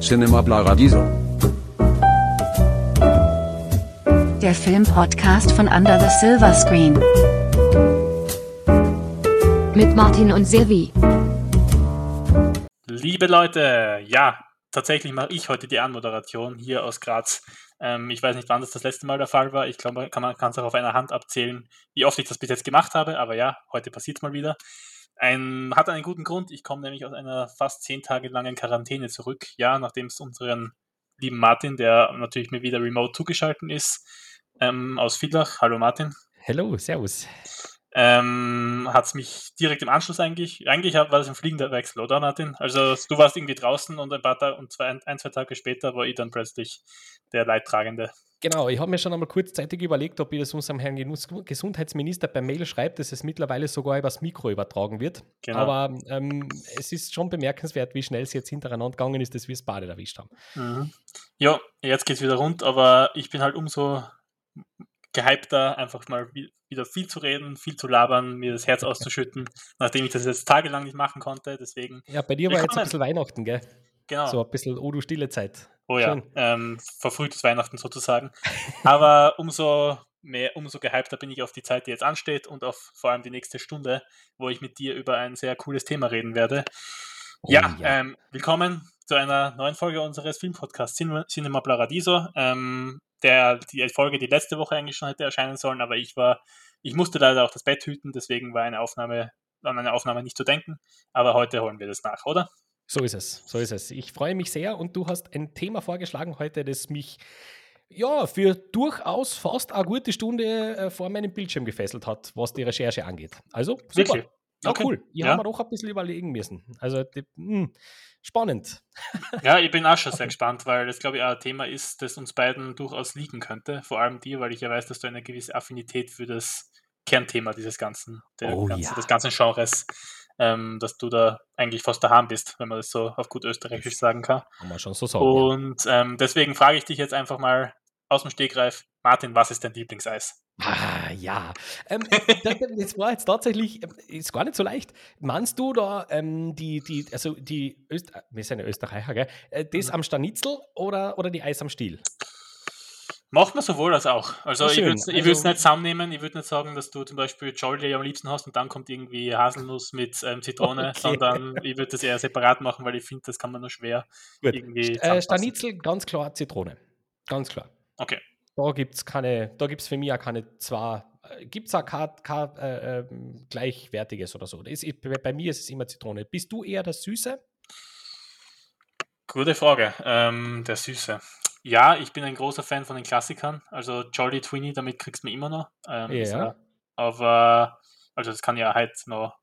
Cinema Paradiso. Der Filmpodcast von Under the Silver Screen. Mit Martin und Silvi. Liebe Leute, ja, tatsächlich mache ich heute die Anmoderation hier aus Graz. Ähm, ich weiß nicht, wann das das letzte Mal der Fall war. Ich glaube, man kann es auch auf einer Hand abzählen, wie oft ich das bis jetzt gemacht habe. Aber ja, heute passiert es mal wieder. Ein, hat einen guten Grund. Ich komme nämlich aus einer fast zehn Tage langen Quarantäne zurück. Ja, nachdem es unseren lieben Martin, der natürlich mir wieder remote zugeschaltet ist, ähm, aus Villach. Hallo Martin. Hallo, servus. Ähm, hat es mich direkt im Anschluss eigentlich, eigentlich war das ein fliegender Wechsel, oder Martin? Also du warst irgendwie draußen und ein paar Tage und zwei, ein, zwei Tage später war ich dann plötzlich der Leidtragende. Genau, ich habe mir schon einmal kurzzeitig überlegt, ob ich das unserem Herrn Gesundheitsminister per Mail schreibe, dass es mittlerweile sogar übers Mikro übertragen wird. Genau. Aber ähm, es ist schon bemerkenswert, wie schnell es jetzt hintereinander gegangen ist, dass wir es beide erwischt haben. Mhm. Ja, jetzt geht es wieder rund, aber ich bin halt umso gehypter, einfach mal wieder viel zu reden, viel zu labern, mir das Herz auszuschütten, nachdem ich das jetzt tagelang nicht machen konnte. Deswegen. Ja, bei dir war jetzt ein bisschen Weihnachten, gell? Genau. So ein bisschen, oh du stille Zeit. Oh ja, ähm, verfrühtes Weihnachten sozusagen. Aber umso mehr, umso gehypter bin ich auf die Zeit, die jetzt ansteht und auf vor allem die nächste Stunde, wo ich mit dir über ein sehr cooles Thema reden werde. Oh, ja, ja. Ähm, willkommen zu einer neuen Folge unseres Filmpodcasts Cinema Paradiso. Ähm, der, die Folge, die letzte Woche eigentlich schon hätte erscheinen sollen, aber ich war, ich musste leider auch das Bett hüten, deswegen war eine Aufnahme, an eine Aufnahme nicht zu denken. Aber heute holen wir das nach, oder? So ist es, so ist es. Ich freue mich sehr und du hast ein Thema vorgeschlagen heute, das mich ja für durchaus fast eine gute Stunde äh, vor meinem Bildschirm gefesselt hat, was die Recherche angeht. Also super. Wirklich? Ja, okay. cool. Ich ja. habe mir auch ein bisschen überlegen müssen. Also die, mh, hm, spannend. Ja, ich bin auch schon sehr gespannt, weil das, glaube ich, auch ein Thema ist, das uns beiden durchaus liegen könnte. Vor allem dir, weil ich ja weiß, dass du eine gewisse Affinität für das Kernthema dieses ganzen, oh, ganzen ja. des ganzen Genres, ähm, dass du da eigentlich fast daheim bist, wenn man das so auf gut österreichisch sagen kann. Kann man schon so sagen. Und ähm, deswegen frage ich dich jetzt einfach mal aus dem Stegreif, Martin, was ist dein Lieblingseis? Ja. Ähm, das war jetzt tatsächlich, ähm, ist gar nicht so leicht. Meinst du da ähm, die, die, also die, Öst wir sind ja Österreicher, gell? Äh, das mhm. am Stanitzel oder, oder die Eis am Stiel? Macht man sowohl als auch. Also ich würde es also, nicht zusammennehmen, ich würde nicht sagen, dass du zum Beispiel Jolly am liebsten hast und dann kommt irgendwie Haselnuss mit ähm, Zitrone, okay. sondern ich würde das eher separat machen, weil ich finde, das kann man nur schwer Gut. irgendwie. Äh, Stanitzel, ganz klar Zitrone. Ganz klar. Okay. Da gibt es keine, da gibt es für mich auch keine zwei, äh, gibt es auch kein, kein äh, äh, gleichwertiges oder so. Ist, bei mir ist es immer Zitrone. Bist du eher der Süße? Gute Frage. Ähm, der Süße. Ja, ich bin ein großer Fan von den Klassikern. Also Jolly Twinny, damit kriegst du mich immer noch. Ähm, ja. ja. Aber, also das kann ja halt noch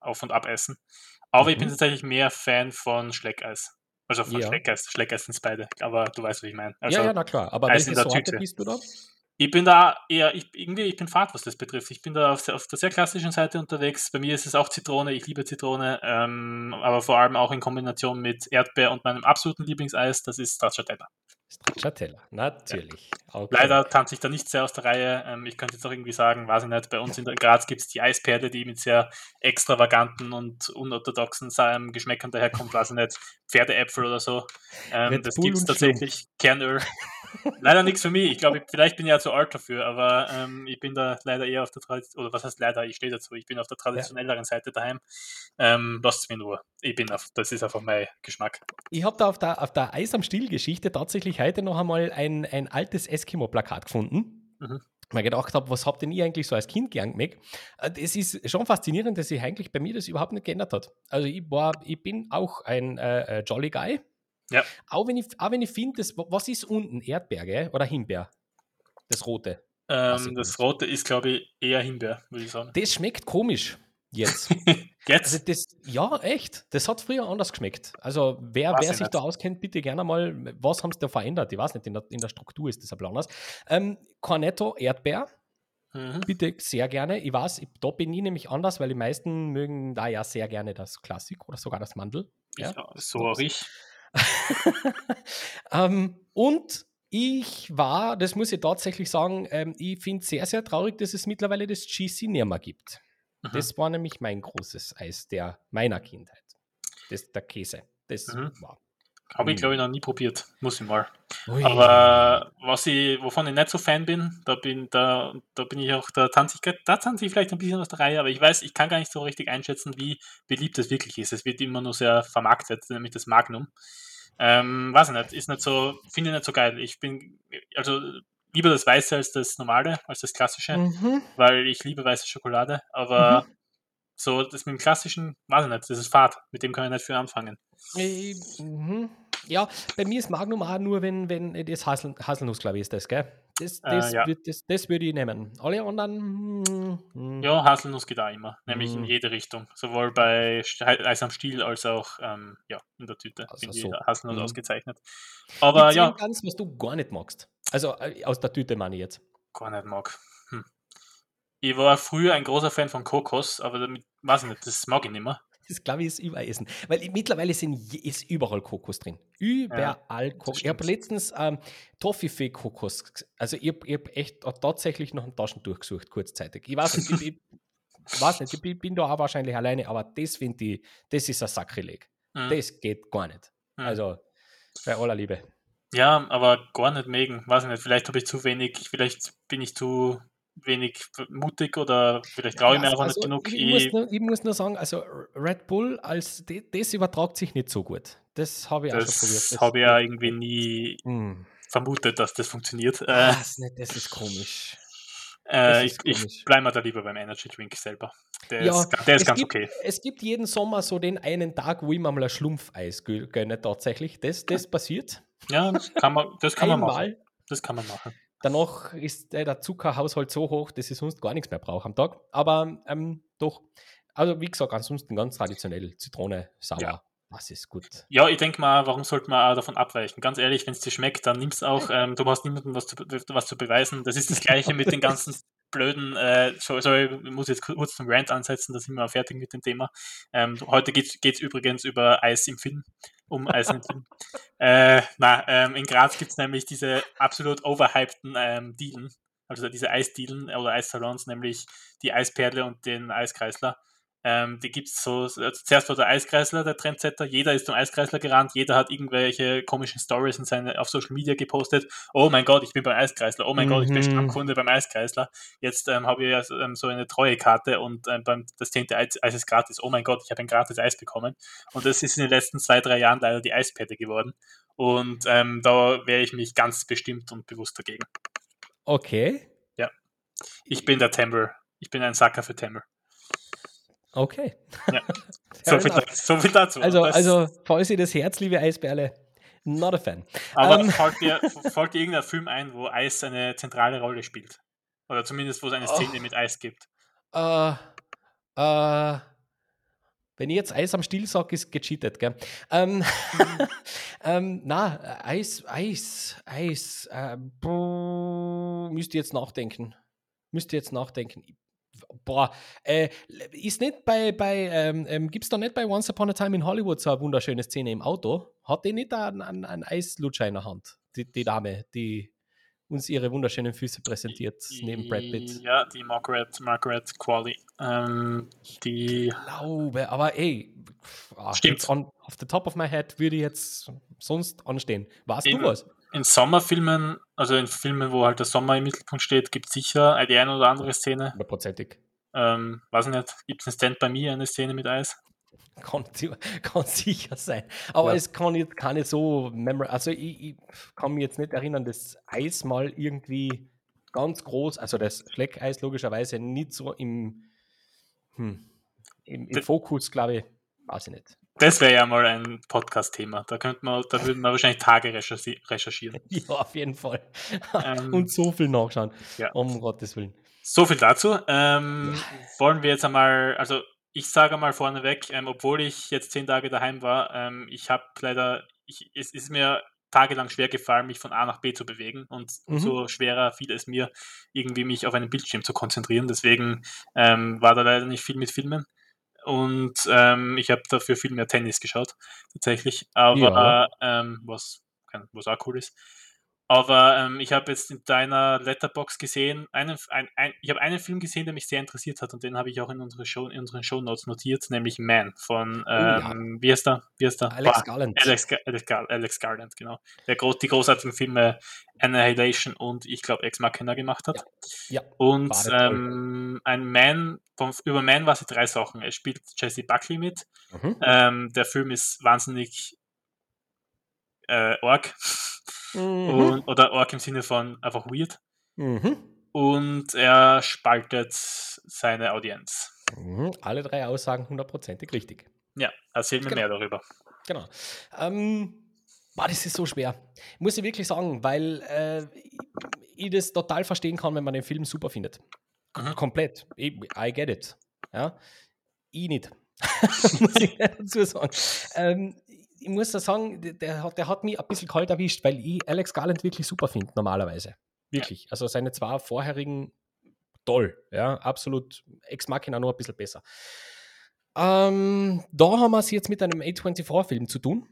auf und ab essen. Aber mhm. ich bin mhm. tatsächlich mehr Fan von Schleckeis. Also von ja. Schleckeis sind es beide, aber du weißt, was ich meine. Also, ja, ja, na klar. Aber welche Sorte Tüte. bist du da? Ich bin da eher, ich, irgendwie, ich bin Fahrt, was das betrifft. Ich bin da auf, auf, der sehr klassischen Seite unterwegs. Bei mir ist es auch Zitrone, ich liebe Zitrone, ähm, aber vor allem auch in Kombination mit Erdbeer und meinem absoluten Lieblingseis, das ist Stracciatella. Stracciatella, natürlich. Ja. Leider tanze ich da nicht sehr aus der Reihe. Ähm, ich könnte jetzt auch irgendwie sagen, weiß ich nicht, bei uns in Graz gibt es die Eisperle, die mit sehr extravaganten und unorthodoxen ähm, Geschmäckern daherkommt, weiß ich nicht, Pferdeäpfel oder so. Ähm, das gibt es tatsächlich. Kernöl. leider nichts für mich. Ich glaube, vielleicht bin ich ja zu alt dafür, aber ähm, ich bin da leider eher auf der Tradition, oder was heißt leider, ich stehe dazu, ich bin auf der traditionelleren. Seite daheim. Ähm, lasst es mir nur. Ich bin auf, das ist einfach mein Geschmack. Ich habe da auf der, auf der Eis am Stiel-Geschichte tatsächlich heute noch einmal ein, ein altes Eskimo-Plakat gefunden. Mhm mal gedacht habe, was habt denn ihr eigentlich so als Kind gern gemacht? Es äh, ist schon faszinierend, dass sich eigentlich bei mir das überhaupt nicht geändert hat. Also ich war, ich bin auch ein äh, äh Jolly Guy, ja. Auch wenn ich, ich finde, was ist unten? Erdbeer, oder Himbeer? Das rote. Ähm, das rote ist, glaube ich, eher Himbeer, würde ich sagen. Das schmeckt komisch jetzt. jetzt? Also das, ja, echt. Das hat früher anders geschmeckt. Also wer, wer sich nicht. da auskennt, bitte gerne mal, was haben sie da verändert? Ich weiß nicht, in der, in der Struktur ist das ein anders. Ähm, Cornetto, Erdbeer. Mhm. Bitte sehr gerne. Ich weiß, ich, da bin ich nämlich anders, weil die meisten mögen da ja sehr gerne das Klassik oder sogar das Mandel. Ja, ja so auch ich. ähm, und ich war, das muss ich tatsächlich sagen, ähm, ich finde es sehr, sehr traurig, dass es mittlerweile das GC nicht mehr gibt. Mhm. Das war nämlich mein großes Eis der meiner Kindheit. Das, der Käse. Das mhm. war. Habe ich, glaube ich, noch nie probiert. Muss ich mal. Ui. Aber was ich, wovon ich nicht so Fan bin, da bin, da, da bin ich auch, da tanze ich, da tanze ich vielleicht ein bisschen aus der Reihe, aber ich weiß, ich kann gar nicht so richtig einschätzen, wie beliebt es wirklich ist. Es wird immer nur sehr vermarktet, nämlich das Magnum. Ähm, weiß ich nicht, ist nicht so, finde ich nicht so geil. Ich bin, also lieber das Weiße als das Normale, als das Klassische, mhm. weil ich liebe weiße Schokolade, aber mhm. so das mit dem Klassischen, weiß ich nicht, das ist Fahrt, mit dem kann ich nicht viel anfangen. Äh, mhm. Ja, bei mir ist Magnum auch nur, wenn, wenn äh, das Hasel, Haselnuss, glaube ich, ist das, gell? Das, das, äh, ja. wird, das, das würde ich nehmen. Alle anderen. Mm, mm. Ja, Haselnuss geht auch immer, nämlich mm. in jede Richtung. Sowohl bei Eis am Stiel als auch ähm, ja, in der Tüte. Also so. Haselnuss mhm. ausgezeichnet. Aber ja. ganz, was du gar nicht magst. Also äh, aus der Tüte meine ich jetzt. Gar nicht mag. Hm. Ich war früher ein großer Fan von Kokos, aber damit, weiß ich nicht, das mag ich nicht mehr. Das glaube ich ist Überessen. Weil mittlerweile sind, ist überall Kokos drin. Überall ja, Kokos. Ich habe letztens ähm, Toffifee-Kokos. Also ich habe hab echt tatsächlich noch ein Taschen durchgesucht, kurzzeitig. Ich weiß nicht, ich, ich, weiß nicht, ich bin da auch wahrscheinlich alleine, aber das finde ich, das ist ein Sakrileg. Mhm. Das geht gar nicht. Mhm. Also bei aller Liebe. Ja, aber gar nicht megen. Weiß nicht, vielleicht habe ich zu wenig, vielleicht bin ich zu wenig mutig oder vielleicht traue ich mir einfach also, nicht genug. Ich, ich, muss nur, ich, muss nur, sagen, also Red Bull als das übertragt sich nicht so gut. Das habe ich das auch schon probiert. Das habe ich ja irgendwie nie hm. vermutet, dass das funktioniert. Das, nicht, das ist komisch. Äh, ich, ich bleibe mal da lieber beim Energy Drink selber. Der ja, ist, der ist ganz gibt, okay. Es gibt jeden Sommer so den einen Tag, wo ich mir mal ein Schlumpfeis gönne, tatsächlich. Das, das passiert. Ja, das kann man, das kann man machen. Das kann man machen. Danach ist äh, der Zuckerhaushalt so hoch, dass ich sonst gar nichts mehr brauche am Tag. Aber ähm, doch, also wie gesagt, ansonsten ganz traditionell Zitrone, sauer. Ja. Das ist gut. Ja, ich denke mal, warum sollte man auch davon abweichen? Ganz ehrlich, wenn es dir schmeckt, dann nimm es auch. Ähm, du hast niemandem was zu, was zu beweisen. Das ist das Gleiche mit den ganzen blöden, äh, sorry, ich muss jetzt kurz zum Rant ansetzen, da sind wir fertig mit dem Thema. Ähm, heute geht es übrigens über Eis im Film, um Eis im Film. Äh, na, ähm, in Graz gibt es nämlich diese absolut overhypten ähm, Dielen, also diese Eisdielen oder Eissalons, nämlich die Eisperle und den Eiskreisler. Ähm, die gibt es so, also zuerst war der Eiskreisler, der Trendsetter, jeder ist zum Eiskreisler gerannt, jeder hat irgendwelche komischen Stories in seine, auf Social Media gepostet. Oh mein Gott, ich bin beim Eiskreisler, oh mein mhm. Gott, ich bin mhm. Stammkunde beim Eiskreisler. Jetzt ähm, habe ich ja ähm, so eine treue Karte und ähm, beim, das zehnte Eis, Eis ist gratis. Oh mein Gott, ich habe ein gratis Eis bekommen. Und das ist in den letzten zwei, drei Jahren leider die Eispette geworden. Und ähm, da wehre ich mich ganz bestimmt und bewusst dagegen. Okay. Ja. Ich bin der Timber. Ich bin ein Sacker für Timber. Okay. Ja. so, viel dazu, so, viel dazu, Also, also, falls ihr das Herz, liebe Eisbärle, not a fan. Aber um, ähm, fällt, dir, fällt dir irgendein Film ein, wo Eis eine zentrale Rolle spielt? Oder zumindest, wo es eine Szene oh, mit Eis gibt? Äh, uh, wenn ich jetzt Eis am Stiel sage, ist gecheatet, gell? Ähm, mhm. ähm, na, Eis, Eis, Eis. Äh, müsst ihr jetzt nachdenken. Müsst ihr jetzt nachdenken boah, äh, ist nicht bei, bei ähm, ähm, gibt es da nicht bei Once Upon a Time in Hollywood so eine wunderschöne Szene im Auto? Hat die nicht einen, einen, einen Eislutscher in der Hand, die, die Dame, die uns ihre wunderschönen Füße präsentiert, neben Brad Pitt? Ja, die Margaret, Margaret Qualley. Ähm, die ich glaube, aber ey, ah, stimmt. On, off the top of my head würde ich jetzt sonst anstehen. Warst du was? In Sommerfilmen, also in Filmen, wo halt der Sommer im Mittelpunkt steht, gibt es sicher die eine oder andere Szene. Hundertprozentig. Ähm, weiß nicht, gibt es ein Stand bei mir, eine Szene mit Eis? Kann, kann sicher sein. Aber ja. es kann jetzt keine so Also ich, ich, kann mich jetzt nicht erinnern, dass Eis mal irgendwie ganz groß, also das Schleckeis logischerweise nicht so im, hm, im, im Fokus, glaube ich, weiß ich nicht. Das wäre ja mal ein Podcast-Thema. Da könnte man, da würden wir wahrscheinlich Tage recherchieren. Ja, auf jeden Fall. Ähm, Und so viel nachschauen. Ja. Um Gottes Willen. So viel dazu. Ähm, ja. Wollen wir jetzt einmal, also ich sage mal vorneweg, ähm, obwohl ich jetzt zehn Tage daheim war, ähm, ich habe leider, ich, es ist mir tagelang schwer gefallen, mich von A nach B zu bewegen und mhm. umso schwerer fiel es mir, irgendwie mich auf einen Bildschirm zu konzentrieren. Deswegen ähm, war da leider nicht viel mit Filmen. Und ähm, ich habe dafür viel mehr Tennis geschaut, tatsächlich. Aber ja. ähm, was, was auch cool ist. Aber ähm, ich habe jetzt in deiner Letterbox gesehen, einen, ein, ein, ich habe einen Film gesehen, der mich sehr interessiert hat und den habe ich auch in, unsere Show, in unseren Show Notes notiert, nämlich Man von, ähm, oh, ja. Ähm, wie heißt der? Wie heißt der? Alex Garland. Alex, Alex, Alex, Garland, genau. Der die großartigen Filme Annihilation und ich glaube Ex Machina gemacht hat. Ja. ja und ähm, ein Man, vom, über Man war es drei Sachen. Er spielt Jesse Buckley mit. Mhm. Ähm, der Film ist wahnsinnig äh, Org. Mhm. Und, oder Org im Sinne von einfach weird. Mhm. Und er spaltet seine Audienz. Mhm. Alle drei Aussagen hundertprozentig richtig. Ja, erzähl mir genau. mehr darüber. Genau. Ähm, boah, das ist so schwer. Muss ich wirklich sagen, weil äh, ich das total verstehen kann, wenn man den Film super findet. Mhm. Komplett. I, I get it. Ja? Ich nicht. muss ich dazu sagen. Ähm, ich muss da sagen, der hat, der hat mich ein bisschen kalt erwischt, weil ich Alex Garland wirklich super finde, normalerweise. Wirklich. Also seine zwei vorherigen toll, ja, absolut. Ex Machina nur ein bisschen besser. Ähm, da haben wir es jetzt mit einem A24-Film zu tun,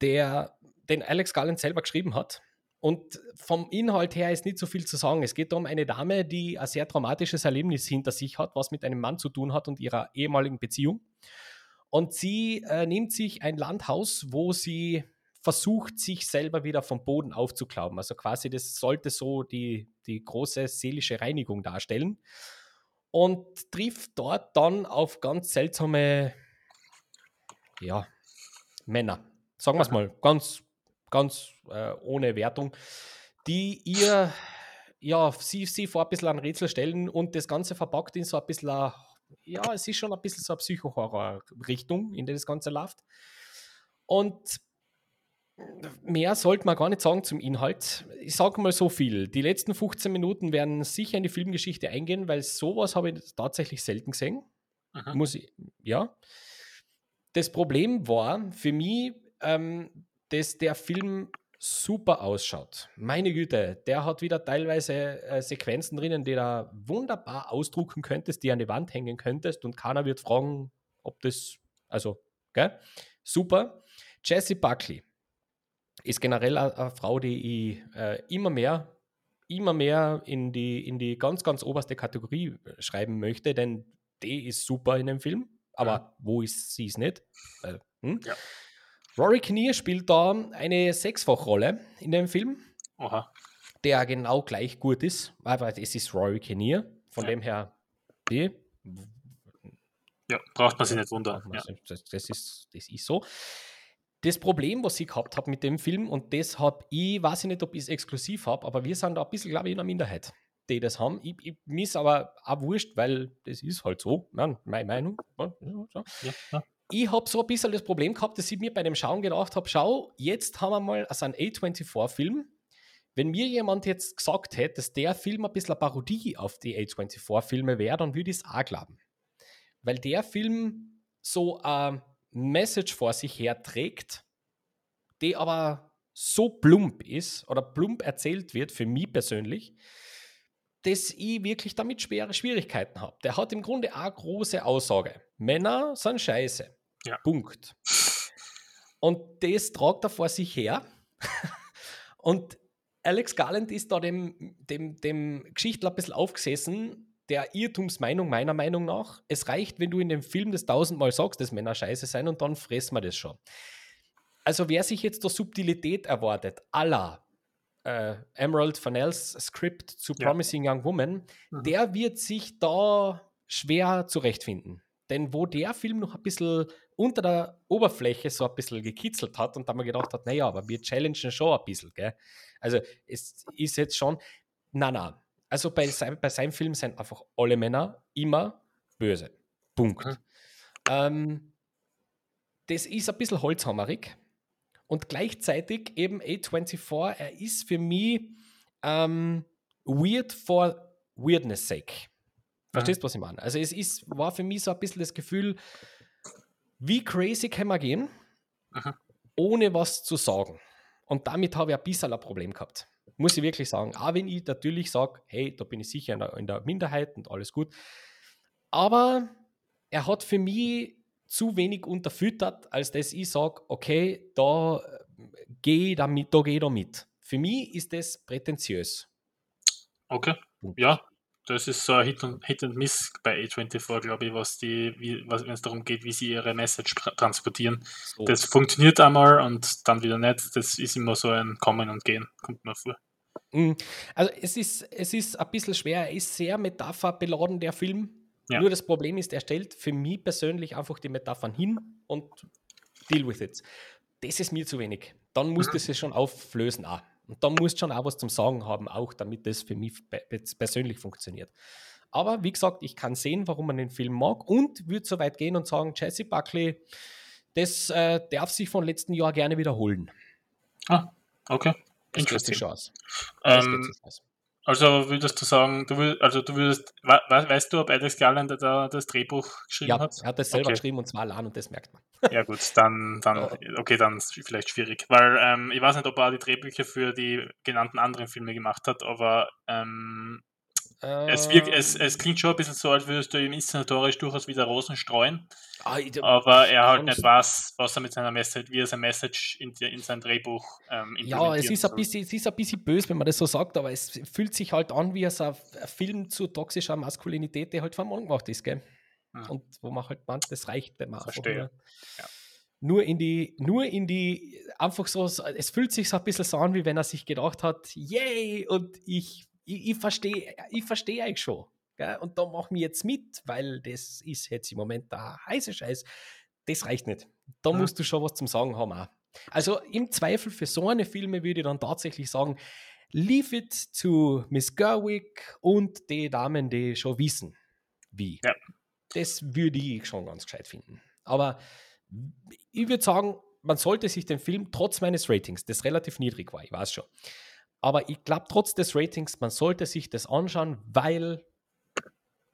der den Alex Garland selber geschrieben hat. Und vom Inhalt her ist nicht so viel zu sagen. Es geht um eine Dame, die ein sehr traumatisches Erlebnis hinter sich hat, was mit einem Mann zu tun hat und ihrer ehemaligen Beziehung. Und sie äh, nimmt sich ein Landhaus, wo sie versucht, sich selber wieder vom Boden aufzuklauben. Also quasi, das sollte so die, die große seelische Reinigung darstellen. Und trifft dort dann auf ganz seltsame, ja, Männer. Sagen wir es mal, ganz, ganz äh, ohne Wertung, die ihr, ja, sie, sie vor ein bisschen ein Rätsel stellen und das Ganze verpackt in so ein bisschen ja, es ist schon ein bisschen so eine Psycho-Horror-Richtung, in der das Ganze läuft. Und mehr sollte man gar nicht sagen zum Inhalt. Ich sage mal so viel. Die letzten 15 Minuten werden sicher in die Filmgeschichte eingehen, weil sowas habe ich tatsächlich selten gesehen. Aha. Muss ich, ja. Das Problem war für mich, ähm, dass der Film super ausschaut. Meine Güte, der hat wieder teilweise äh, Sequenzen drinnen, die da wunderbar ausdrucken könntest, die an die Wand hängen könntest und keiner wird fragen, ob das, also, gell? Super. Jessie Buckley ist generell eine, Frau, die ich äh, immer mehr, immer mehr in die, in die ganz, ganz oberste Kategorie äh, schreiben möchte, denn die ist super in dem Film, aber ja. wo ist sie es nicht? Äh, hm? ja. Rory Kinnear spielt da eine Sechsfachrolle in dem Film, Aha. der genau gleich gut ist, aber es ist Rory Kinnear, von ja. dem her, die, ja, braucht man sich nicht wundern. Ja. Das, das, ist, das ist so. Das Problem, was ich gehabt habe mit dem Film, und das habe ich, weiß ich nicht, ob ich es exklusiv habe, aber wir sind da ein bisschen, glaube ich, in einer Minderheit, die das haben. Ich, ich mir ist aber auch wurscht, weil das ist halt so, meine Meinung. Ja, ja ich habe so ein bisschen das Problem gehabt, dass ich mir bei dem Schauen gedacht habe, schau, jetzt haben wir mal also einen A24-Film. Wenn mir jemand jetzt gesagt hätte, dass der Film ein bisschen eine Parodie auf die A24-Filme wäre, dann würde ich es auch glauben. Weil der Film so eine Message vor sich her trägt, die aber so plump ist oder plump erzählt wird, für mich persönlich, dass ich wirklich damit schwere Schwierigkeiten habe. Der hat im Grunde auch große Aussage. Männer sind scheiße. Ja. Punkt. Und das tragt er vor sich her. und Alex Garland ist da dem, dem, dem Geschichtler ein bisschen aufgesessen, der Irrtumsmeinung meiner Meinung nach. Es reicht, wenn du in dem Film das tausendmal sagst, dass Männer scheiße sein und dann fressen wir das schon. Also wer sich jetzt der Subtilität erwartet, aller äh, Emerald Fennells Skript zu ja. Promising Young Woman, mhm. der wird sich da schwer zurechtfinden. Denn wo der Film noch ein bisschen unter der Oberfläche so ein bisschen gekitzelt hat und da man gedacht hat, naja, aber wir challengen schon ein bisschen, gell? Also es ist jetzt schon, na na, also bei, bei seinem Film sind einfach alle Männer immer böse. Punkt. Mhm. Ähm, das ist ein bisschen holzhammerig und gleichzeitig eben A24, er ist für mich ähm, weird for weirdness sake. Verstehst du, was ich meine? Also es ist, war für mich so ein bisschen das Gefühl, wie crazy kann man gehen, Aha. ohne was zu sagen? Und damit habe ich ein bisschen ein Problem gehabt. Muss ich wirklich sagen. Auch wenn ich natürlich sage, hey, da bin ich sicher in der, in der Minderheit und alles gut. Aber er hat für mich zu wenig unterfüttert, als dass ich sage, okay, da äh, gehe ich damit, da gehe ich da mit. Für mich ist das prätentiös. Okay. Ja, das ist so ein Hit und, Hit und Miss bei A24, glaube ich, was die, wenn es darum geht, wie sie ihre Message transportieren. So. Das funktioniert einmal und dann wieder nicht. Das ist immer so ein Kommen und Gehen, kommt mir vor. Mhm. Also es ist, es ist ein bisschen schwer, er ist sehr metapherbeladen, der Film. Ja. Nur das Problem ist, er stellt für mich persönlich einfach die Metaphern hin und deal with it. Das ist mir zu wenig. Dann muss mhm. das sich schon auflösen auch. Und da muss schon auch was zum Sagen haben, auch damit das für mich persönlich funktioniert. Aber wie gesagt, ich kann sehen, warum man den Film mag und würde so weit gehen und sagen, Jesse Buckley, das äh, darf sich von letzten Jahr gerne wiederholen. Ah, okay. Das ist die Chance. Ähm, also würdest du sagen, du würdest, also du würdest, we weißt du, ob Alex Garland da das Drehbuch geschrieben ja, hat? er hat das selber okay. geschrieben und zwar allein und das merkt man. Ja gut, dann, dann okay, dann ist vielleicht schwierig, weil ähm, ich weiß nicht, ob er die Drehbücher für die genannten anderen Filme gemacht hat, aber ähm, äh, es, wirkt, es, es klingt schon ein bisschen so, als würdest du ihm inszenatorisch durchaus wieder Rosen streuen. Ah, aber er halt nicht weiß, was er mit seiner Message, wie er sein Message in, in sein Drehbuch ähm, Ja, es ist, ein bisschen, es ist ein bisschen böse, wenn man das so sagt, aber es fühlt sich halt an wie ein Film zu toxischer Maskulinität, der halt vom Mann gemacht ist, gell? Hm. Und wo man halt meint, das reicht, wenn man Verstehe. Ja. nur in die, nur in die, einfach so, es fühlt sich so ein bisschen so an, wie wenn er sich gedacht hat, yay, und ich ich, ich verstehe ich versteh euch schon. Gell? Und da machen wir jetzt mit, weil das ist jetzt im Moment der heiße Scheiß. Das reicht nicht. Da ja. musst du schon was zum Sagen haben. Auch. Also im Zweifel für so eine Filme würde ich dann tatsächlich sagen, leave it zu Miss Gerwig und die Damen, die schon wissen, wie. Ja. Das würde ich schon ganz gescheit finden. Aber ich würde sagen, man sollte sich den Film trotz meines Ratings, das relativ niedrig war, ich weiß schon, aber ich glaube, trotz des Ratings, man sollte sich das anschauen, weil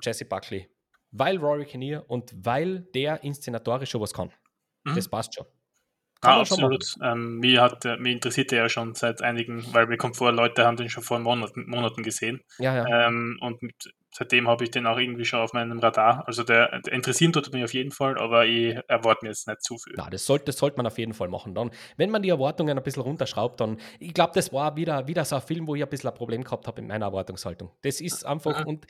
Jesse Buckley, weil Rory Kinnear und weil der inszenatorisch schon was kann. Mhm. Das passt schon. Kann ah, absolut. Ähm, mir, hat, mir interessiert er ja schon seit einigen, weil mir kommt vor, Leute haben den schon vor Monaten, Monaten gesehen. Ja, ja. Ähm, und mit, seitdem habe ich den auch irgendwie schon auf meinem Radar. Also der, der interessieren tut mich auf jeden Fall, aber ich erwarte mir jetzt nicht zu viel. Ja, das sollte, das sollte man auf jeden Fall machen. Dann, wenn man die Erwartungen ein bisschen runterschraubt, dann, ich glaube, das war wieder, wieder so ein Film, wo ich ein bisschen ein Problem gehabt habe in meiner Erwartungshaltung. Das ist einfach, mhm. und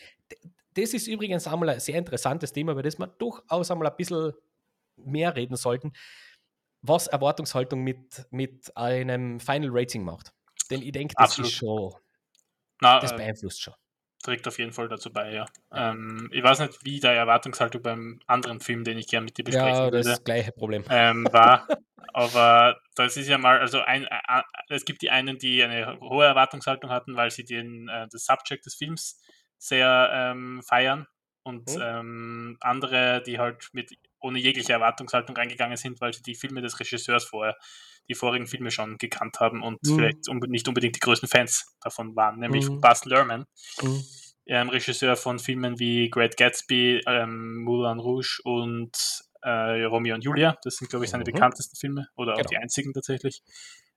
das ist übrigens einmal ein sehr interessantes Thema, über das wir durchaus einmal ein bisschen mehr reden sollten, was Erwartungshaltung mit, mit einem Final Rating macht. Denn ich denke, das Absolut. ist schon, Na, das äh, beeinflusst schon trägt auf jeden Fall dazu bei, ja. Ähm, ich weiß nicht, wie der Erwartungshaltung beim anderen Film, den ich gerne mit dir besprechen ja, würde, das gleiche Problem. Ähm, war. aber das ist ja mal, also ein, äh, es gibt die einen, die eine hohe Erwartungshaltung hatten, weil sie den, äh, das Subject des Films sehr ähm, feiern und mhm. ähm, andere, die halt mit ohne jegliche Erwartungshaltung reingegangen sind, weil sie die Filme des Regisseurs vorher, die vorigen Filme schon gekannt haben und mhm. vielleicht unbe nicht unbedingt die größten Fans davon waren, nämlich mhm. Baz Luhrmann, mhm. ähm, Regisseur von Filmen wie Great Gatsby, ähm, Moulin Rouge und äh, Romeo und Julia. Das sind, glaube ich, seine mhm. bekanntesten Filme oder auch genau. die einzigen tatsächlich.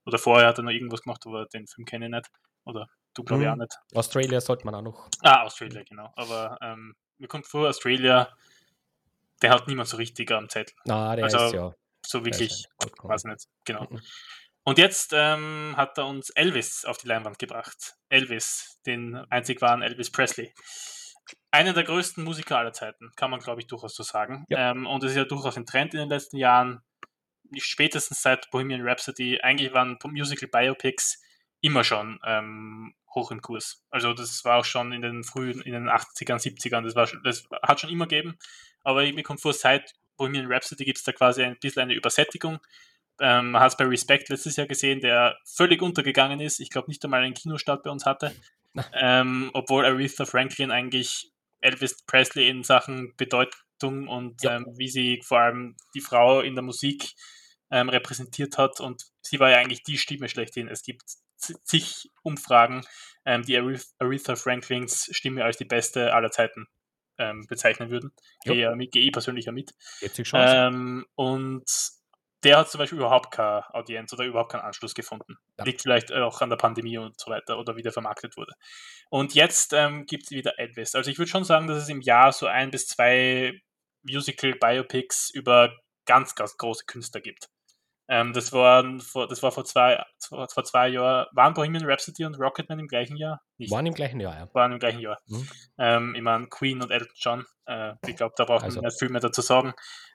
Oder vorher hat er noch irgendwas gemacht, aber den Film kenne ich nicht. Oder du, glaube ich, auch mhm. nicht. Australia sollte man auch noch. Ah, Australia, genau. Aber ähm, mir kommt vor, Australia, der hat niemand so richtig am Zettel. Na, der also, ist ja. So wirklich, weiß nicht, genau. Mhm. Und jetzt ähm, hat er uns Elvis auf die Leinwand gebracht. Elvis, den einzig wahren Elvis Presley. Einer der größten Musiker aller Zeiten, kann man glaube ich durchaus so sagen. Ja. Ähm, und es ist ja durchaus ein Trend in den letzten Jahren. Spätestens seit Bohemian Rhapsody, eigentlich waren Musical Biopics immer schon ähm, hoch im Kurs. Also das war auch schon in den frühen, in den 80ern, 70ern, das, war, das hat schon immer gegeben. Aber mir kommt vor, seit Bohemian Rhapsody gibt es da quasi ein bisschen eine Übersättigung. Ähm, man hat es bei Respect letztes Jahr gesehen, der völlig untergegangen ist. Ich glaube nicht einmal einen Kinostart bei uns hatte. ähm, obwohl Aretha Franklin eigentlich Elvis Presley in Sachen Bedeutung und ja. ähm, wie sie vor allem die Frau in der Musik ähm, repräsentiert hat. Und sie war ja eigentlich die Stimme schlechthin. Es gibt zig Umfragen, ähm, die Aretha Franklins Stimme als die beste aller Zeiten ähm, bezeichnen würden. Gehe ja mit, gehe persönlich ja mit. Ähm, und der hat zum Beispiel überhaupt keine Audienz oder überhaupt keinen Anschluss gefunden. Ja. Liegt vielleicht auch an der Pandemie und so weiter oder wie der vermarktet wurde. Und jetzt ähm, gibt es wieder Elvis. Also ich würde schon sagen, dass es im Jahr so ein bis zwei Musical-Biopics über ganz, ganz große Künstler gibt. Ähm, das, war, das war vor zwei, vor, vor zwei Jahren. Waren Bohemian Rhapsody und Rocketman im gleichen Jahr? Nicht. Waren im gleichen Jahr, ja. Waren im gleichen Jahr. Mhm. Ähm, ich meine, Queen und Elton John. Äh, ich glaube, da braucht man also. nicht viel mehr dazu sagen.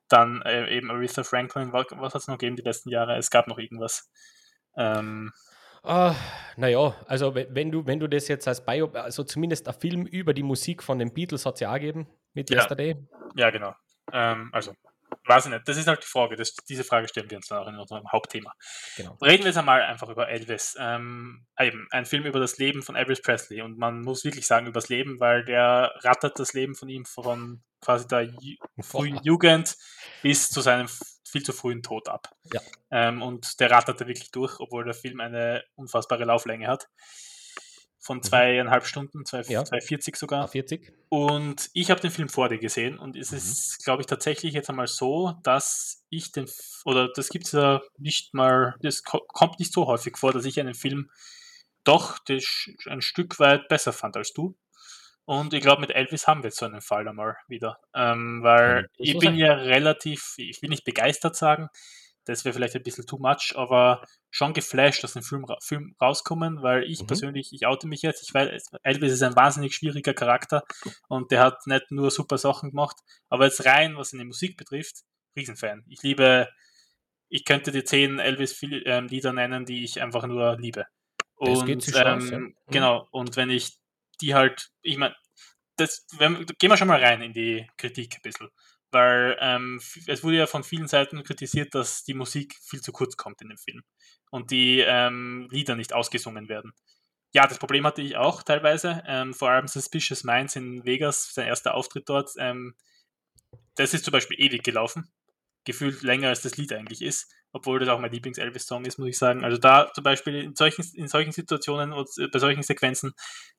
Dann äh, eben Aretha Franklin. Was, was hat es noch gegeben die letzten Jahre? Es gab noch irgendwas. Ähm, Uh, naja, also wenn du, wenn du das jetzt als Bio, also zumindest ein Film über die Musik von den Beatles hat es ja auch gegeben mit ja. Yesterday. Ja, genau. Ähm, also weiß ich nicht. Das ist halt die Frage. Das, diese Frage stellen wir uns dann auch in unserem Hauptthema. Genau. Reden wir jetzt einmal einfach über Elvis. Ähm, eben, ein Film über das Leben von Elvis Presley. Und man muss wirklich sagen über das Leben, weil der rattert das Leben von ihm von quasi der Ju frühen Jugend bis zu seinem viel zu frühen Tod ab. Ja. Ähm, und der ratterte wirklich durch, obwohl der Film eine unfassbare Lauflänge hat von mhm. zweieinhalb Stunden, 2,40 ja. sogar. 40. Und ich habe den Film vor dir gesehen und es mhm. ist, glaube ich, tatsächlich jetzt einmal so, dass ich den, oder das gibt es ja nicht mal, das kommt nicht so häufig vor, dass ich einen Film doch ein Stück weit besser fand als du. Und ich glaube, mit Elvis haben wir jetzt so einen Fall einmal wieder. Ähm, weil ich bin sein. ja relativ, ich will nicht begeistert sagen, das wäre vielleicht ein bisschen too much, aber schon geflasht, dass ein Film, Film rauskommen, weil ich mhm. persönlich, ich oute mich jetzt, ich weiß, Elvis ist ein wahnsinnig schwieriger Charakter und der hat nicht nur super Sachen gemacht, aber jetzt rein, was seine Musik betrifft, Riesenfan. Ich liebe, ich könnte dir zehn Elvis-Lieder ähm, nennen, die ich einfach nur liebe. Und, das geht ähm, aus, ja. Mhm. Genau, und wenn ich die halt, ich meine, das, wenn, gehen wir schon mal rein in die Kritik ein bisschen weil ähm, es wurde ja von vielen Seiten kritisiert, dass die Musik viel zu kurz kommt in dem Film und die ähm, Lieder nicht ausgesungen werden. Ja, das Problem hatte ich auch teilweise, ähm, vor allem Suspicious Minds in Vegas, sein erster Auftritt dort, ähm, das ist zum Beispiel ewig gelaufen, gefühlt länger als das Lied eigentlich ist, obwohl das auch mein Lieblings-Elvis-Song ist, muss ich sagen. Also da zum Beispiel in solchen, in solchen Situationen und äh, bei solchen Sequenzen,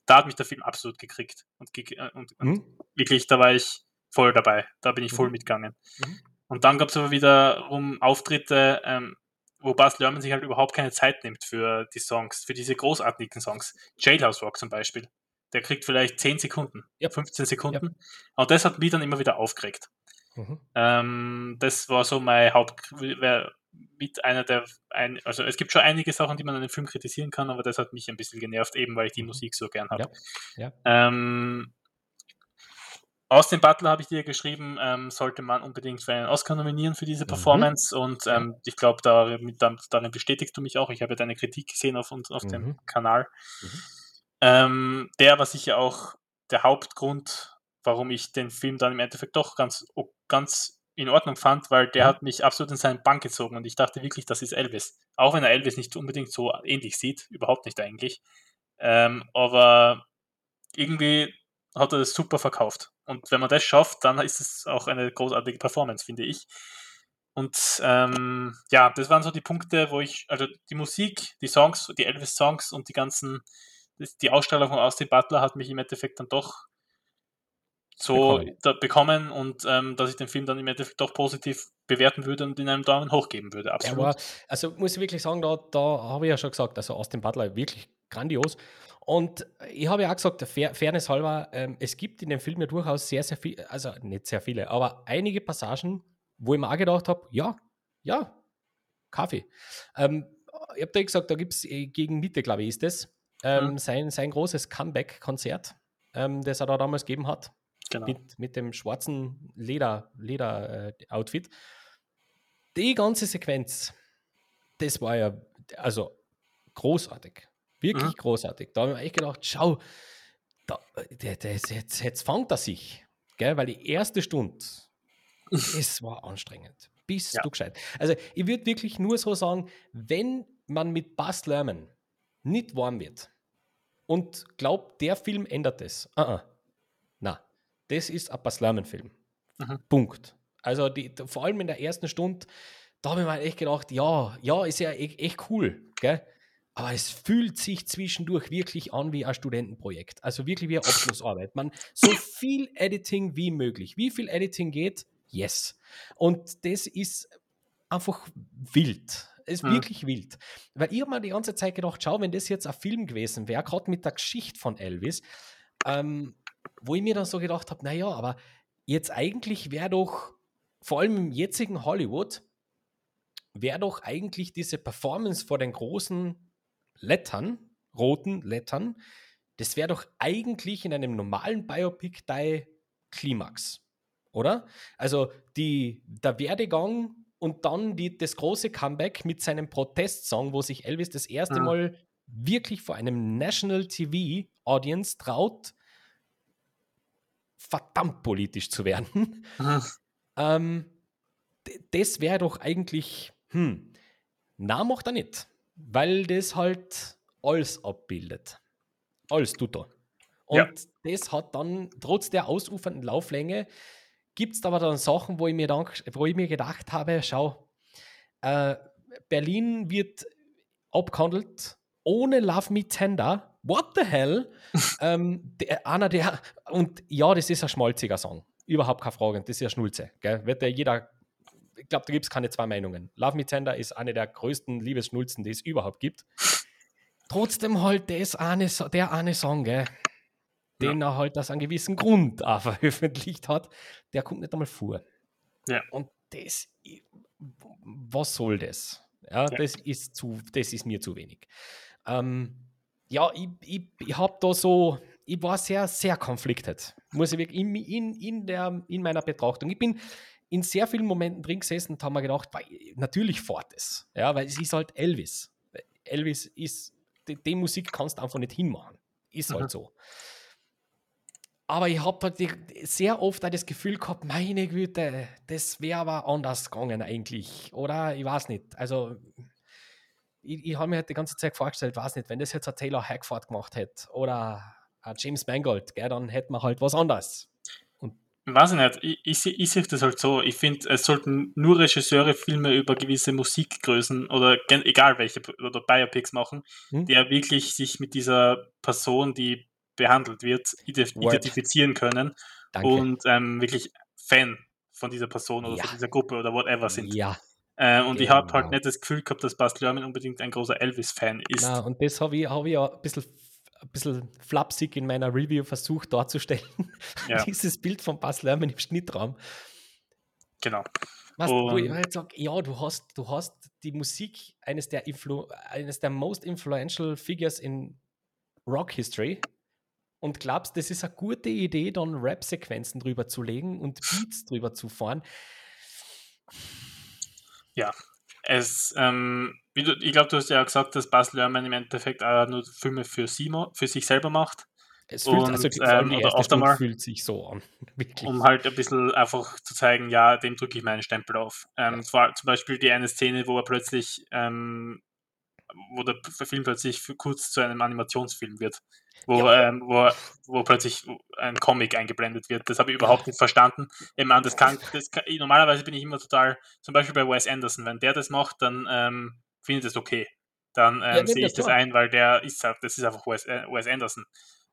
da hat mich der Film absolut gekriegt und, äh, und, und mhm. wirklich, da war ich voll dabei. Da bin ich voll mhm. mitgegangen. Mhm. Und dann gab es aber wiederum Auftritte, ähm, wo Bas Lerman sich halt überhaupt keine Zeit nimmt für die Songs, für diese großartigen Songs. Jailhouse Rock zum Beispiel. Der kriegt vielleicht 10 Sekunden, ja. 15 Sekunden. Ja. Und das hat mich dann immer wieder aufgeregt. Mhm. Ähm, das war so mein Haupt, mit einer der, ein, also es gibt schon einige Sachen, die man an dem Film kritisieren kann, aber das hat mich ein bisschen genervt, eben weil ich die mhm. Musik so gern habe. Ja. Ja. Ähm, Austin Butler habe ich dir geschrieben, ähm, sollte man unbedingt für einen Oscar nominieren für diese mhm. Performance mhm. und ähm, ich glaube, darin, darin bestätigst du mich auch. Ich habe ja deine Kritik gesehen auf, uns, auf mhm. dem Kanal. Mhm. Ähm, der war sicher auch der Hauptgrund, warum ich den Film dann im Endeffekt doch ganz, ganz in Ordnung fand, weil der hat mich absolut in seinen Bank gezogen und ich dachte wirklich, das ist Elvis. Auch wenn er Elvis nicht unbedingt so ähnlich sieht, überhaupt nicht eigentlich. Ähm, aber irgendwie hat er das super verkauft. Und wenn man das schafft, dann ist es auch eine großartige Performance, finde ich. Und ähm, ja, das waren so die Punkte, wo ich, also die Musik, die Songs, die Elvis-Songs und die ganzen, die Ausstrahlung von Austin Butler hat mich im Endeffekt dann doch so bekommen, da, bekommen und ähm, dass ich den Film dann im Endeffekt doch positiv bewerten würde und in einem Daumen hoch geben würde. Absolut. Ja, aber, also muss ich wirklich sagen, da, da habe ich ja schon gesagt, also Austin Butler wirklich grandios. Und ich habe ja auch gesagt, Fair, Fairness halber, ähm, es gibt in dem Film ja durchaus sehr, sehr viele, also nicht sehr viele, aber einige Passagen, wo ich mir auch gedacht habe, ja, ja, Kaffee. Ähm, ich habe da gesagt, da gibt es äh, gegen Mitte, glaube ich, ist das, ähm, mhm. sein, sein großes Comeback-Konzert, ähm, das er da damals gegeben hat. Genau. Mit, mit dem schwarzen Leder, Leder-Outfit. Äh, Die ganze Sequenz, das war ja, also großartig. Wirklich mhm. großartig. Da habe ich mir echt gedacht, schau, da, der, der, jetzt, jetzt fängt er sich. Gell? Weil die erste Stunde, es war anstrengend. Bist ja. du gescheit. Also ich würde wirklich nur so sagen, wenn man mit Bass Lerman nicht warm wird und glaubt, der Film ändert es. Uh -uh. Na, das ist ein Bass Lerman-Film. Mhm. Punkt. Also die, vor allem in der ersten Stunde, da habe ich mir echt gedacht, ja, ja, ist ja echt, echt cool. Gell? Aber es fühlt sich zwischendurch wirklich an wie ein Studentenprojekt. Also wirklich wie eine Abschlussarbeit. Man so viel Editing wie möglich. Wie viel Editing geht? Yes. Und das ist einfach wild. Es ist hm. wirklich wild. Weil ich habe mir die ganze Zeit gedacht, schau, wenn das jetzt ein Film gewesen wäre, gerade mit der Geschichte von Elvis, ähm, wo ich mir dann so gedacht habe, naja, aber jetzt eigentlich wäre doch vor allem im jetzigen Hollywood wäre doch eigentlich diese Performance vor den großen Lettern, roten Lettern, das wäre doch eigentlich in einem normalen Biopic dein Klimax, oder? Also die, der Werdegang und dann die, das große Comeback mit seinem Protestsong, wo sich Elvis das erste mhm. Mal wirklich vor einem National TV Audience traut, verdammt politisch zu werden. Mhm. ähm, das wäre doch eigentlich, hm, na macht er nicht, weil das halt alles abbildet. Alles tut er. Und ja. das hat dann, trotz der ausufernden Lauflänge, gibt es aber dann Sachen, wo ich mir, dann, wo ich mir gedacht habe, schau, äh, Berlin wird abgehandelt ohne Love Me Tender. What the hell? ähm, der, einer der, und ja, das ist ein schmalziger Song. Überhaupt keine Frage. Das ist ja Schnulze. Gell? Wird ja jeder, ich glaube, da gibt es keine zwei Meinungen. Love Me Tender ist eine der größten Liebesschnulzen, die es überhaupt gibt. Trotzdem halt das eine, der eine Song, gell? den ja. er halt aus einem gewissen Grund auch veröffentlicht hat, der kommt nicht einmal vor. Ja. Und das, was soll das? Ja, ja, Das, ist zu, das ist mir zu wenig. Ähm, ja, ich, ich, ich habe da so, ich war sehr, sehr konfliktet, muss ich wirklich in, in, in, der, in meiner Betrachtung. Ich bin in sehr vielen Momenten drin gesessen und habe mir gedacht, natürlich fort es. Ja, weil es ist halt Elvis. Elvis ist, die, die Musik kannst du einfach nicht hinmachen. Ist halt mhm. so. Aber ich habe halt sehr oft auch das Gefühl gehabt, meine Güte, das wäre aber anders gegangen eigentlich. Oder ich weiß nicht. Also, ich, ich habe mir halt die ganze Zeit vorgestellt, weiß nicht, wenn das jetzt ein Taylor Hackford gemacht hätte oder ein James Mangold, gell, dann hätten wir halt was anderes. Weiß ich nicht, ich, ich, ich sehe das halt so. Ich finde, es sollten nur Regisseure Filme über gewisse Musikgrößen oder egal welche oder Biopics machen, hm? die ja wirklich sich mit dieser Person, die behandelt wird, identifizieren können Danke. und ähm, wirklich Fan von dieser Person oder ja. von dieser Gruppe oder whatever sind. Ja. Äh, und genau. ich habe halt nicht das Gefühl gehabt, dass Bas Lerman unbedingt ein großer Elvis-Fan ist. Na, und das habe ich, hab ich ja ein bisschen, ein bisschen flapsig in meiner Review versucht darzustellen. Ja. Dieses Bild von Bas Lerman im Schnittraum. Genau. Was, wo ich halt sage, ja, du hast, du hast die Musik eines der, Influ eines der most influential figures in Rock History und glaubst, das ist eine gute Idee, dann Rap-Sequenzen drüber zu legen und Beats drüber zu fahren. Ja, es, ähm, du, ich glaube, du hast ja auch gesagt, dass Bas Lerman im Endeffekt auch nur Filme für, Simo, für sich selber macht. Es fühlt, und, also ähm, die erste mal, fühlt sich so an. Wirklich. Um halt ein bisschen einfach zu zeigen, ja, dem drücke ich meinen Stempel auf. Ähm, ja. Zwar zum Beispiel die eine Szene, wo er plötzlich, ähm, wo der Film plötzlich kurz zu einem Animationsfilm wird wo, ja. ähm, wo, wo plötzlich ein Comic eingeblendet wird. Das habe ich überhaupt nicht verstanden. Ich meine, das kann, das kann, normalerweise bin ich immer total, zum Beispiel bei Wes Anderson, wenn der das macht, dann ähm, finde ich das okay. Dann ähm, ja, sehe ich das klar. ein, weil der ist halt, das ist einfach Wes, äh, Wes Anderson.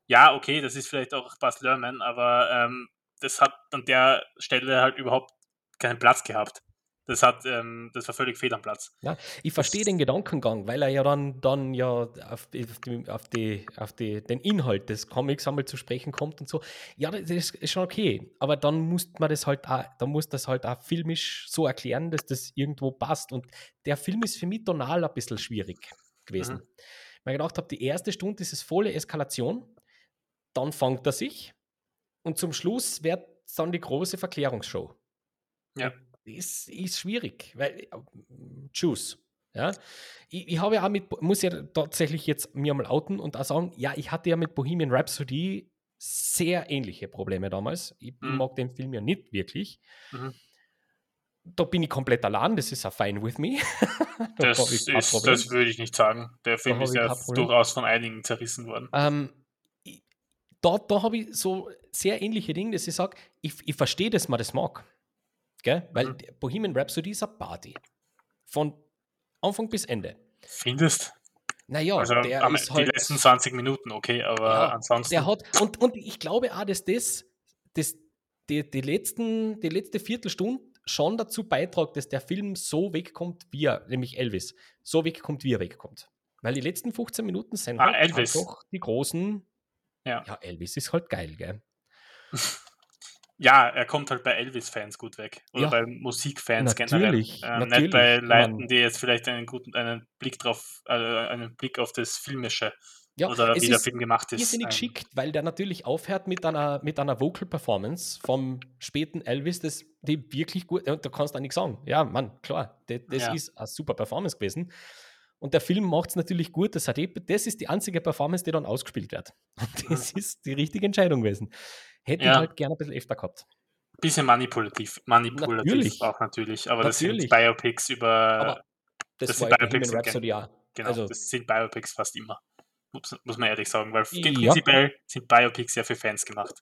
Ja, okay, das ist vielleicht auch Bas Lerman, aber ähm, das hat an der Stelle halt überhaupt keinen Platz gehabt das hat, ähm, das war völlig fehl am Platz. Ja, ich verstehe den Gedankengang, weil er ja dann, dann ja auf, die, auf, die, auf die, den Inhalt des Comics einmal zu sprechen kommt und so. Ja, das ist schon okay, aber dann muss man das halt auch, dann muss das halt auch filmisch so erklären, dass das irgendwo passt. Und der Film ist für mich tonal ein bisschen schwierig gewesen. Mhm. Weil ich gedacht habe, die erste Stunde ist es volle Eskalation, dann fängt er sich und zum Schluss wird dann die große Verklärungsshow. Ja ist, ist schwierig, weil choose. Ja, ich, ich habe ja auch mit, muss ja tatsächlich jetzt mir mal outen und auch sagen, ja, ich hatte ja mit Bohemian Rhapsody sehr ähnliche Probleme damals. Ich, mhm. mag den Film ja nicht wirklich. Mhm. Da bin ich komplett allein, das ist ja fine with me. das, ist, das würde ich nicht sagen. Der Film ist ja durchaus von einigen zerrissen worden. Ähm, da da habe ich so sehr ähnliche Dinge, dass ich sage, ich, ich verstehe, dass man das mag. Gell? Weil mhm. Bohemian Rhapsody ist eine Party. Von Anfang bis Ende. Findest? Naja, also, der ist die halt, letzten 20 Minuten, okay, aber ja, ansonsten. Der hat, und, und ich glaube auch, dass das, das die, die, letzten, die letzte Viertelstunde schon dazu beiträgt, dass der Film so wegkommt, wie er, nämlich Elvis, so wegkommt, wie er wegkommt. Weil die letzten 15 Minuten sind ah, halt Elvis. einfach die großen. Ja. ja, Elvis ist halt geil, gell? ja, er kommt halt bei Elvis-Fans gut weg. Oder Ja. bei Musikfans Natürlich, generell. Ähm, natürlich. nicht bei Leuten, die jetzt vielleicht einen guten einen Blick drauf, äh, einen Blick auf das Filmische Ja, oder wie der Film gemacht ist. irrsinnig ähm, geschickt, weil der natürlich aufhört mit einer, mit einer Vocal Performance vom späten Elvis, das die wirklich gut, und da kannst du auch nichts sagen. Ja, Mann, klar, das, das Ja. ist eine super Performance gewesen. Und der Film macht es natürlich gut, das, hat eh, das ist die einzige Performance, die dann ausgespielt wird. Und das ist die richtige Entscheidung gewesen. Hätte ich Ja. halt gerne ein bisschen öfter gehabt. bisschen manipulativ, manipulativ Natürlich. auch natürlich, aber Natürlich. das sind Biopics über, Aber das, das war sind ja Biopics Rhapsody auch. genau, also- das sind Biopics fast immer, muss, muss man ehrlich sagen, weil Ja. prinzipiell sind Biopics ja für Fans gemacht.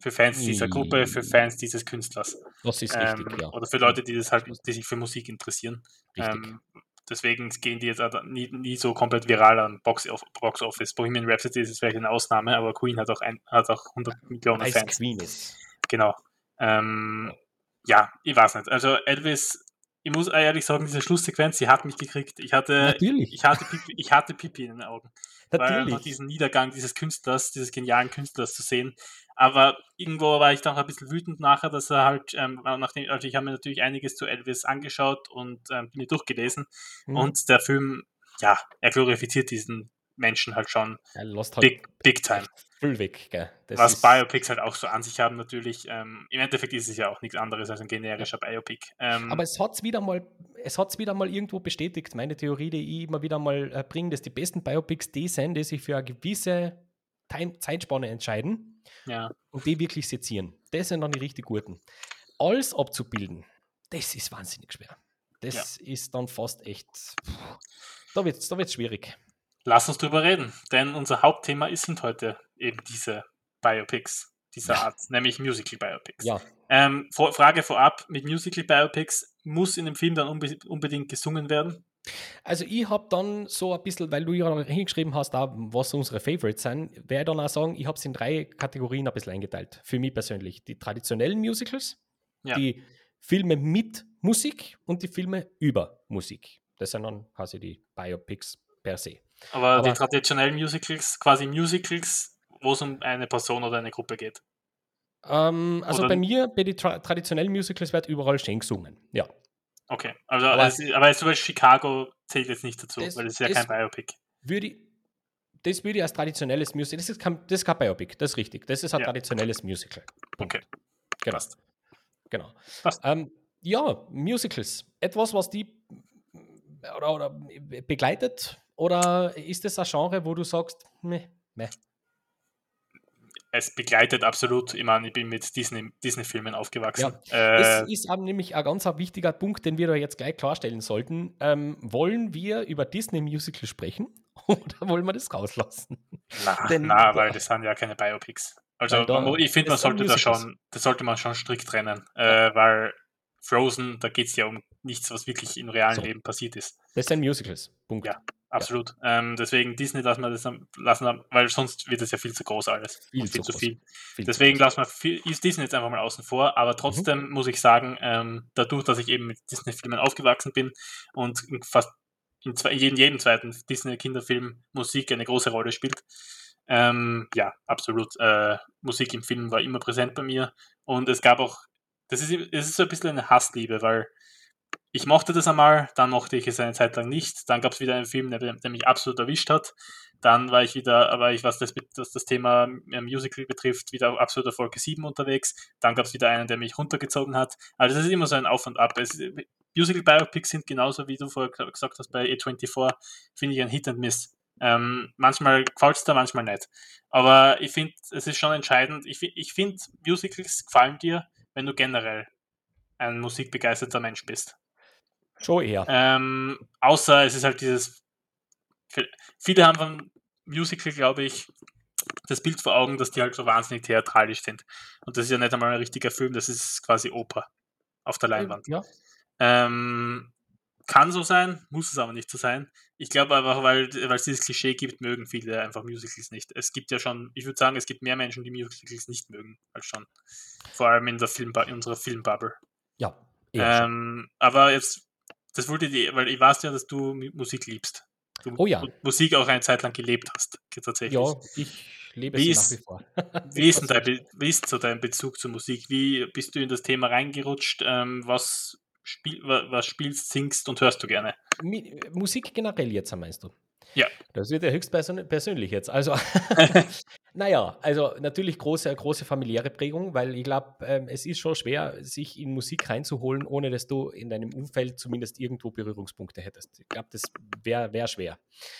Für Fans dieser Gruppe, für Fans dieses Künstlers. Das ist Ähm, richtig, ja. Oder für Leute, die das halt, die sich für Musik interessieren. Richtig. Ähm, deswegen gehen die jetzt nie, nie so komplett viral an Box, Box Office. Bohemian Rhapsody ist vielleicht eine Ausnahme, aber Queen hat auch, ein, hat auch 100 Millionen Weil es Fans. Queen ist. Genau. Ähm, ja, ich weiß nicht. Also Elvis, ich muss ehrlich sagen, diese Schlusssequenz, die hat mich gekriegt. Ich hatte, Natürlich. ich hatte, Pipi, ich hatte Pipi in den Augen. Weil Natürlich. diesen Niedergang dieses Künstlers, dieses genialen Künstlers zu sehen. Aber irgendwo war ich dann auch ein bisschen wütend nachher, dass er halt, ähm, nachdem, also ich habe mir natürlich einiges zu Elvis angeschaut und ähm, bin durchgelesen. Mhm. Und der Film, ja, er glorifiziert diesen Menschen halt schon halt big, big time. voll weg. Gell? Das Was Biopics halt auch so an sich haben, natürlich. Ähm, Im Endeffekt ist es ja auch nichts anderes als ein generischer Biopic. Ähm, Aber es hat es wieder mal, es hat's wieder mal irgendwo bestätigt, meine Theorie, die ich immer wieder mal äh, bringe, dass die besten Biopics die sind, die sich für eine gewisse Time Zeitspanne entscheiden ja, und die wirklich sezieren. Das sind dann die richtig guten. Alles abzubilden, das ist wahnsinnig schwer. Das ist dann fast echt. Da wird es da wird's schwierig. lass uns drüber reden, denn unser Hauptthema ist, sind heute eben diese Biopics dieser Ja. Art, nämlich Musical Biopics. Ja, Ähm, Frage vorab: Mit Musical Biopics muss in dem Film dann unbe unbedingt gesungen werden? Also ich habe dann so ein bisschen, weil du ja hingeschrieben hast, auch, was unsere Favorites sind, werde ich dann auch sagen, ich habe es in drei Kategorien ein bisschen eingeteilt. Für mich persönlich. Die traditionellen Musicals, Ja. die Filme mit Musik und die Filme über Musik. Das sind dann quasi die Biopics per se. Aber, die Aber- traditionellen Musicals, quasi Musicals, wo es um eine Person oder eine Gruppe geht. Ähm, also Oder- bei mir, bei den tra traditionellen Musicals wird überall schön gesungen. Ja. Okay, also, Aber- es, aber zum Beispiel Chicago zählt jetzt nicht dazu, Das- weil es ist ja das- kein Biopic. Würde das würde ich als traditionelles Musical, das ist kein, das ist kein Biopic, das ist richtig. Das ist ein Ja. traditionelles Musical. Punkt. Okay. Genau. Passt. Genau. Passt. Ähm, ja, Musicals. Etwas, was die oder, oder begleitet? Oder ist das ein Genre, wo du sagst, meh, meh. Es begleitet absolut, ich meine, ich bin mit Disney- Disney-Filmen aufgewachsen. Das äh, ist aber nämlich ein ganz wichtiger Punkt, den wir da jetzt gleich klarstellen sollten. Ähm, wollen wir über Disney-Musical sprechen oder wollen wir das rauslassen? na, denn- na, weil das sind ja keine Biopics. Also da- ich finde, man sollte da schon, das sollte man schon strikt trennen, äh, weil Frozen, da geht es ja um nichts, was wirklich im realen So. Leben passiert ist. Das sind Musicals. Punkt. Ja. Absolut. Ähm, deswegen Disney lassen wir das lassen, weil sonst wird es ja viel zu groß alles. Viel viel zu zu viel. Viel Deswegen lassen wir viel, ist Disney jetzt einfach mal außen vor, aber trotzdem muss ich sagen, ähm, dadurch, dass ich eben mit Disney-Filmen aufgewachsen bin und fast in, zwei, in jedem, jedem zweiten Disney-Kinderfilm Musik eine große Rolle spielt, ähm, ja, absolut. Äh, Musik im Film war immer präsent bei mir und es gab auch, das ist, es ist so ein bisschen eine Hassliebe, weil ich mochte das einmal, dann mochte ich es eine Zeit lang nicht, dann gab es wieder einen Film, der, der mich absolut erwischt hat, dann war ich wieder, war ich, was das, was das Thema äh, Musical betrifft, wieder auf absoluter Folge 7 unterwegs, dann gab es wieder einen, der mich runtergezogen hat, also es ist immer so ein Auf und Ab. Es, Musical Biopics sind genauso, wie du vorher gesagt hast, bei A24, finde ich ein Hit and Miss. Ähm, manchmal gefällt es da, manchmal nicht. Aber ich finde, es ist schon entscheidend. Ich, ich finde, Musicals gefallen dir, wenn du generell ein musikbegeisterter Mensch bist. Schon eher. Ähm, außer es ist halt dieses. Viele haben vom Musical, glaube ich, das Bild vor Augen, dass die halt so wahnsinnig theatralisch sind. Und das ist ja nicht einmal ein richtiger Film, das ist quasi Oper auf der Leinwand. Ja. Ähm, kann so sein, muss es aber nicht so sein. Ich glaube einfach, weil, weil es dieses Klischee gibt, mögen viele einfach Musicals nicht. Es gibt ja schon, ich würde sagen, es gibt mehr Menschen, die Musicals nicht mögen, als schon. Vor allem in, der Film, in unserer Filmbubble. Ja. Ähm, aber jetzt, das wollte ich, weil ich weiß ja, dass du Musik liebst. Du Oh ja. Mu- Musik auch eine Zeit lang gelebt hast, tatsächlich. Ja, ich lebe wie ist, nach wie vor. wie, ist dein, wie ist so dein Bezug zur Musik? Wie bist du in das Thema reingerutscht? Ähm, was, spiel, was spielst, singst und hörst du gerne? Musik generell jetzt, meinst du? Ja. Das wird ja höchst persönlich jetzt. Also, naja, also natürlich große, große familiäre Prägung, weil ich glaube, ähm, es ist schon schwer, sich in Musik reinzuholen, ohne dass du in deinem Umfeld zumindest irgendwo Berührungspunkte hättest. Ich glaube, das wäre wär schwer.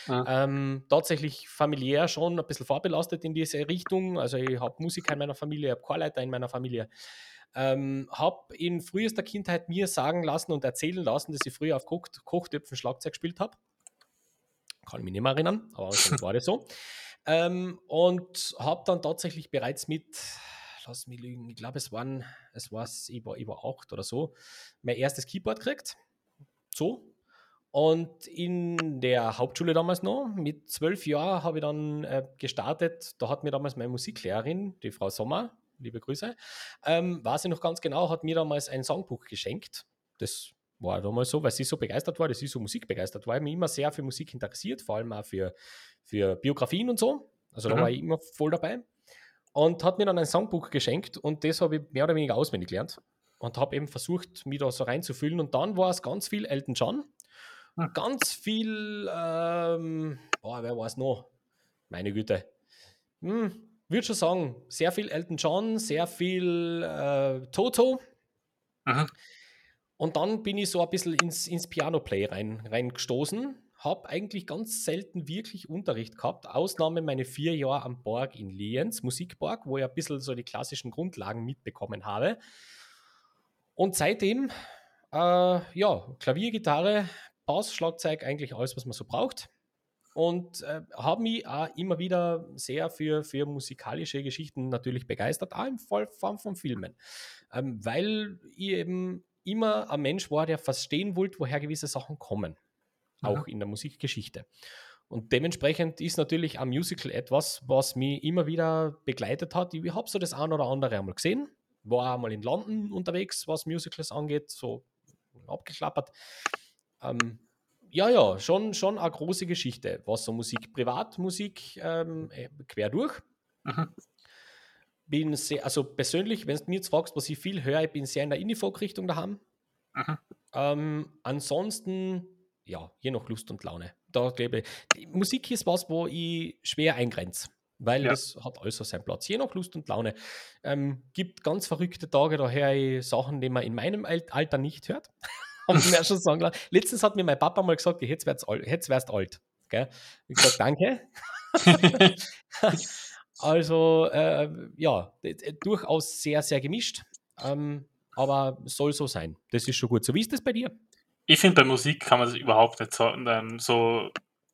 Ja. Ähm, tatsächlich familiär schon ein bisschen vorbelastet in diese Richtung. Also ich habe Musiker in meiner Familie, ich habe Chorleiter in meiner Familie. Ähm, habe in frühester Kindheit mir sagen lassen und erzählen lassen, dass ich früher auf Koch Kochtöpfen Schlagzeug gespielt habe. Kann ich mich nicht mehr erinnern, aber sonst war das so. Ähm, und habe dann tatsächlich bereits mit, lass mich lügen, ich glaube, es waren, es war, ich war, ich war acht oder so, mein erstes Keyboard gekriegt. So. Und in der Hauptschule damals noch, mit zwölf Jahren, habe ich dann äh, gestartet. Da hat mir damals meine Musiklehrerin, die Frau Sommer, liebe Grüße, ähm, weiß ich noch ganz genau, hat mir damals ein Songbuch geschenkt. Das war damals so, weil sie so begeistert war, dass sie so musikbegeistert war. Ich mich immer sehr für Musik interessiert, vor allem auch für, für Biografien und so. Also da mhm. war ich immer voll dabei. Und hat mir dann ein Songbuch geschenkt und das habe ich mehr oder weniger auswendig gelernt und habe eben versucht, mich da so reinzufühlen. Und dann war es ganz viel Elton John, mhm. ganz viel, ähm, boah, wer war es noch? Meine Güte. Hm, würde schon sagen, sehr viel Elton John, sehr viel äh, Toto. Mhm. Und dann bin ich so ein bisschen ins, ins Piano-Play rein, reingestoßen. Habe eigentlich ganz selten wirklich Unterricht gehabt. Ausnahme meine vier Jahre am Borg in Lienz, Musikborg, wo ich ein bisschen so die klassischen Grundlagen mitbekommen habe. Und seitdem, äh, ja, Klavier, Gitarre, Bass, Schlagzeug, eigentlich alles, was man so braucht. Und äh, habe mich auch immer wieder sehr für, für musikalische Geschichten natürlich begeistert, auch im Fall von Filmen. Ähm, weil ich eben immer ein Mensch war, der verstehen wollte, woher gewisse Sachen kommen. Auch in der Musikgeschichte. Und dementsprechend ist natürlich ein Musical etwas, was mich immer wieder begleitet hat. Ich habe so das ein oder andere einmal gesehen, war einmal in London unterwegs, was Musicals angeht, so abgeklappert. Ähm, ja, ja, schon, schon eine große Geschichte, was so Musik, Privatmusik ähm, äh, quer durch. Mhm bin sehr, also persönlich, wenn du mir jetzt fragst, was ich viel höre, ich bin sehr in der Indie-Folk-Richtung daheim. Ähm, ansonsten, ja, je nach Lust und Laune. Da glaube ich, Musik ist was, wo ich schwer eingrenze, weil ja. das hat also seinen Platz. Je nach Lust und Laune. Ähm, gibt ganz verrückte Tage, da höre ich Sachen, die man in meinem Alter nicht hört. Haben mir schon sagen lassen. Letztens hat mir mein Papa mal gesagt, jetzt wärst. Jetzt wärst alt. Gell? Ich gesagt, danke. Also äh, ja, durchaus sehr, sehr gemischt. Ähm, aber soll so sein. Das ist schon gut. So wie ist das bei dir? Ich finde, bei Musik kann man das überhaupt nicht so, ähm, so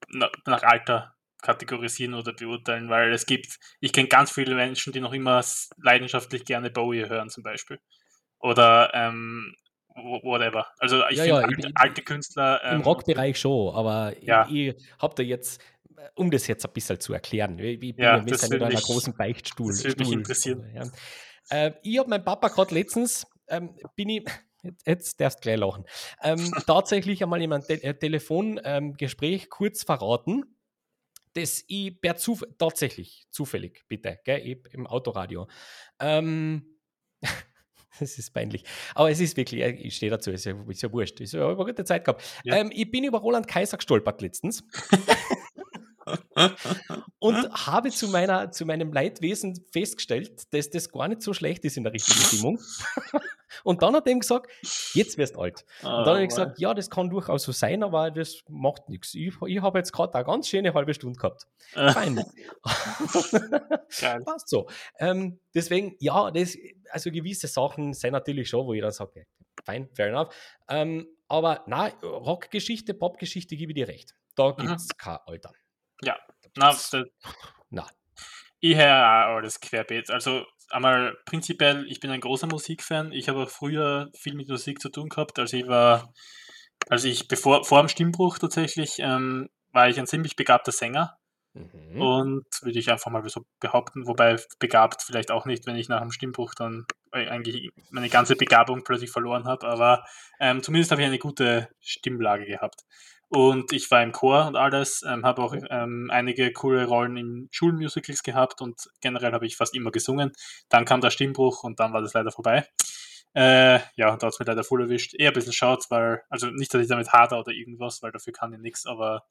nach Alter kategorisieren oder beurteilen, weil es gibt, ich kenne ganz viele Menschen, die noch immer leidenschaftlich gerne Bowie hören zum Beispiel. Oder ähm, whatever. Also ich ja, finde ja, alte, alte, Künstler. Ähm, Im Rockbereich schon, aber ja. ich, ich habe da jetzt um das jetzt ein bisschen zu erklären. Ich, bin ja, wir sind in einer großen Beichtstuhl. Das würde mich interessieren. Ja. Äh, ich habe meinen Papa gerade letztens, ähm, bin ich, jetzt darfst du gleich lachen, ähm, tatsächlich einmal in einem Te äh, Telefongespräch ähm, kurz verraten, dass ich per Zufall, tatsächlich, zufällig, bitte, gell, im Autoradio, ähm, das ist peinlich. Aber es ist wirklich, äh, ich stehe dazu, ist ja, ist ja wurscht. Ich habe eine gute Zeit gehabt. Ja. Ähm, ich bin über Roland Kaiser gestolpert letztens. und habe zu, meiner, zu meinem Leidwesen festgestellt, dass das gar nicht so schlecht ist in der richtigen Stimmung. und dann hat er ihm gesagt, jetzt wirst du alt. Oh, und dann habe ich gesagt, ja, das kann durchaus so sein, aber das macht nichts. Ich, ich habe jetzt gerade eine ganz schöne halbe Stunde gehabt. Fein. Passt so. Ähm, deswegen, ja, das, also gewisse Sachen sind natürlich schon, wo ich dann sage, fein, fair enough. Ähm, aber nein, Rockgeschichte, Popgeschichte gebe ich dir recht. Da gibt es kein Alter. Ja, na, das, na. Ich höre auch alles querbeet. Also einmal prinzipiell, ich bin ein großer Musikfan. Ich habe früher viel mit Musik zu tun gehabt. Also ich war, also ich bevor vor dem Stimmbruch tatsächlich, ähm, war ich ein ziemlich begabter Sänger. Mhm. Und würde ich einfach mal so behaupten, wobei begabt vielleicht auch nicht, wenn ich nach dem Stimmbruch dann eigentlich meine ganze Begabung plötzlich verloren habe, aber ähm, zumindest habe ich eine gute Stimmlage gehabt. Und ich war im Chor und alles, ähm, habe auch ähm, einige coole Rollen in Schulmusicals gehabt und generell habe ich fast immer gesungen. Dann kam der Stimmbruch und dann war das leider vorbei. Äh, ja, da hat es mir leider voll erwischt. Eher ein bisschen schaut, weil, also nicht, dass ich damit hader oder irgendwas, weil dafür kann ich nichts, aber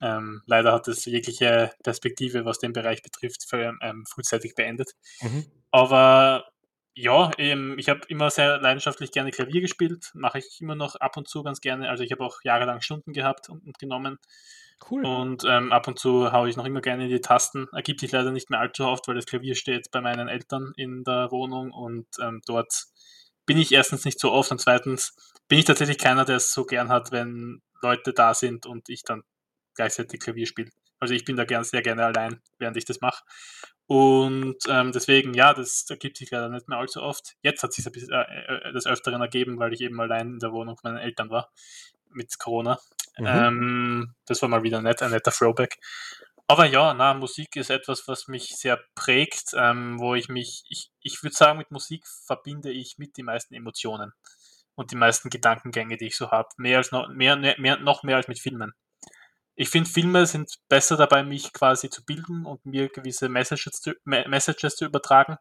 ähm, leider hat es jegliche Perspektive, was den Bereich betrifft, für, ähm, frühzeitig beendet. Mhm. Aber ja, ähm, ich habe immer sehr leidenschaftlich gerne Klavier gespielt, mache ich immer noch ab und zu ganz gerne. Also ich habe auch jahrelang Stunden gehabt und, und genommen. Cool. Und ähm, ab und zu haue ich noch immer gerne in die Tasten. Ergibt sich leider nicht mehr allzu oft, weil das Klavier steht bei meinen Eltern in der Wohnung und ähm, dort bin ich erstens nicht so oft und zweitens bin ich tatsächlich keiner, der es so gern hat, wenn Leute da sind und ich dann gleichzeitig Klavier spiele. Also ich bin da gern, sehr gerne allein, während ich das mache. Und ähm, deswegen, ja, das ergibt sich leider nicht mehr allzu oft. Jetzt hat sich ein bisschen, äh, äh, des Öfteren ergeben, weil ich eben allein in der Wohnung von meinen Eltern war mit Corona. Mhm. Ähm, das war mal wieder nett, ein netter Throwback. Aber ja, na, Musik ist etwas, was mich sehr prägt, ähm, wo ich mich, ich, ich würde sagen, mit Musik verbinde ich mit die meisten Emotionen und die meisten Gedankengänge, die ich so habe. Mehr als noch, mehr, mehr, noch mehr als mit Filmen ich finde, Filme sind besser dabei, mich quasi zu bilden und mir gewisse Messages zu, Messages zu übertragen.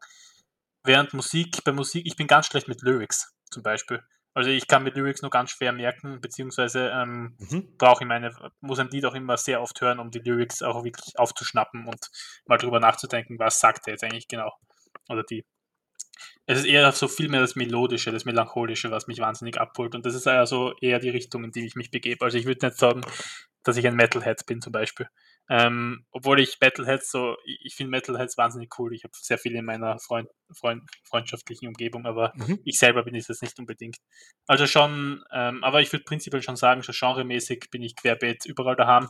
Während Musik, bei Musik, ich bin ganz schlecht mit Lyrics zum Beispiel. Also ich kann mit Lyrics nur ganz schwer merken, beziehungsweise ähm, mhm. brauche ich meine, muss ein Lied auch immer sehr oft hören, um die Lyrics auch wirklich aufzuschnappen und mal drüber nachzudenken, was sagt er jetzt eigentlich genau. Oder die. Es ist eher so viel mehr das Melodische, das Melancholische, was mich wahnsinnig abholt. Und das ist also eher die Richtung, in die ich mich begebe. Also ich würde nicht sagen, dass ich ein Metalhead bin zum Beispiel. Ähm, obwohl ich Metalheads so, ich finde Metalheads wahnsinnig cool. Ich habe sehr viele in meiner Freund, Freund, freundschaftlichen Umgebung, aber mhm. ich selber bin es jetzt nicht unbedingt. Also schon, ähm, aber ich würde prinzipiell schon sagen, so genremäßig bin ich querbeet überall daheim.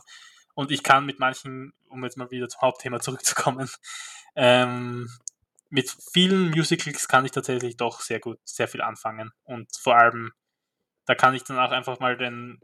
Und ich kann mit manchen, um jetzt mal wieder zum Hauptthema zurückzukommen, ähm, mit vielen Musicals kann ich tatsächlich doch sehr gut, sehr viel anfangen. Und vor allem, da kann ich dann auch einfach mal den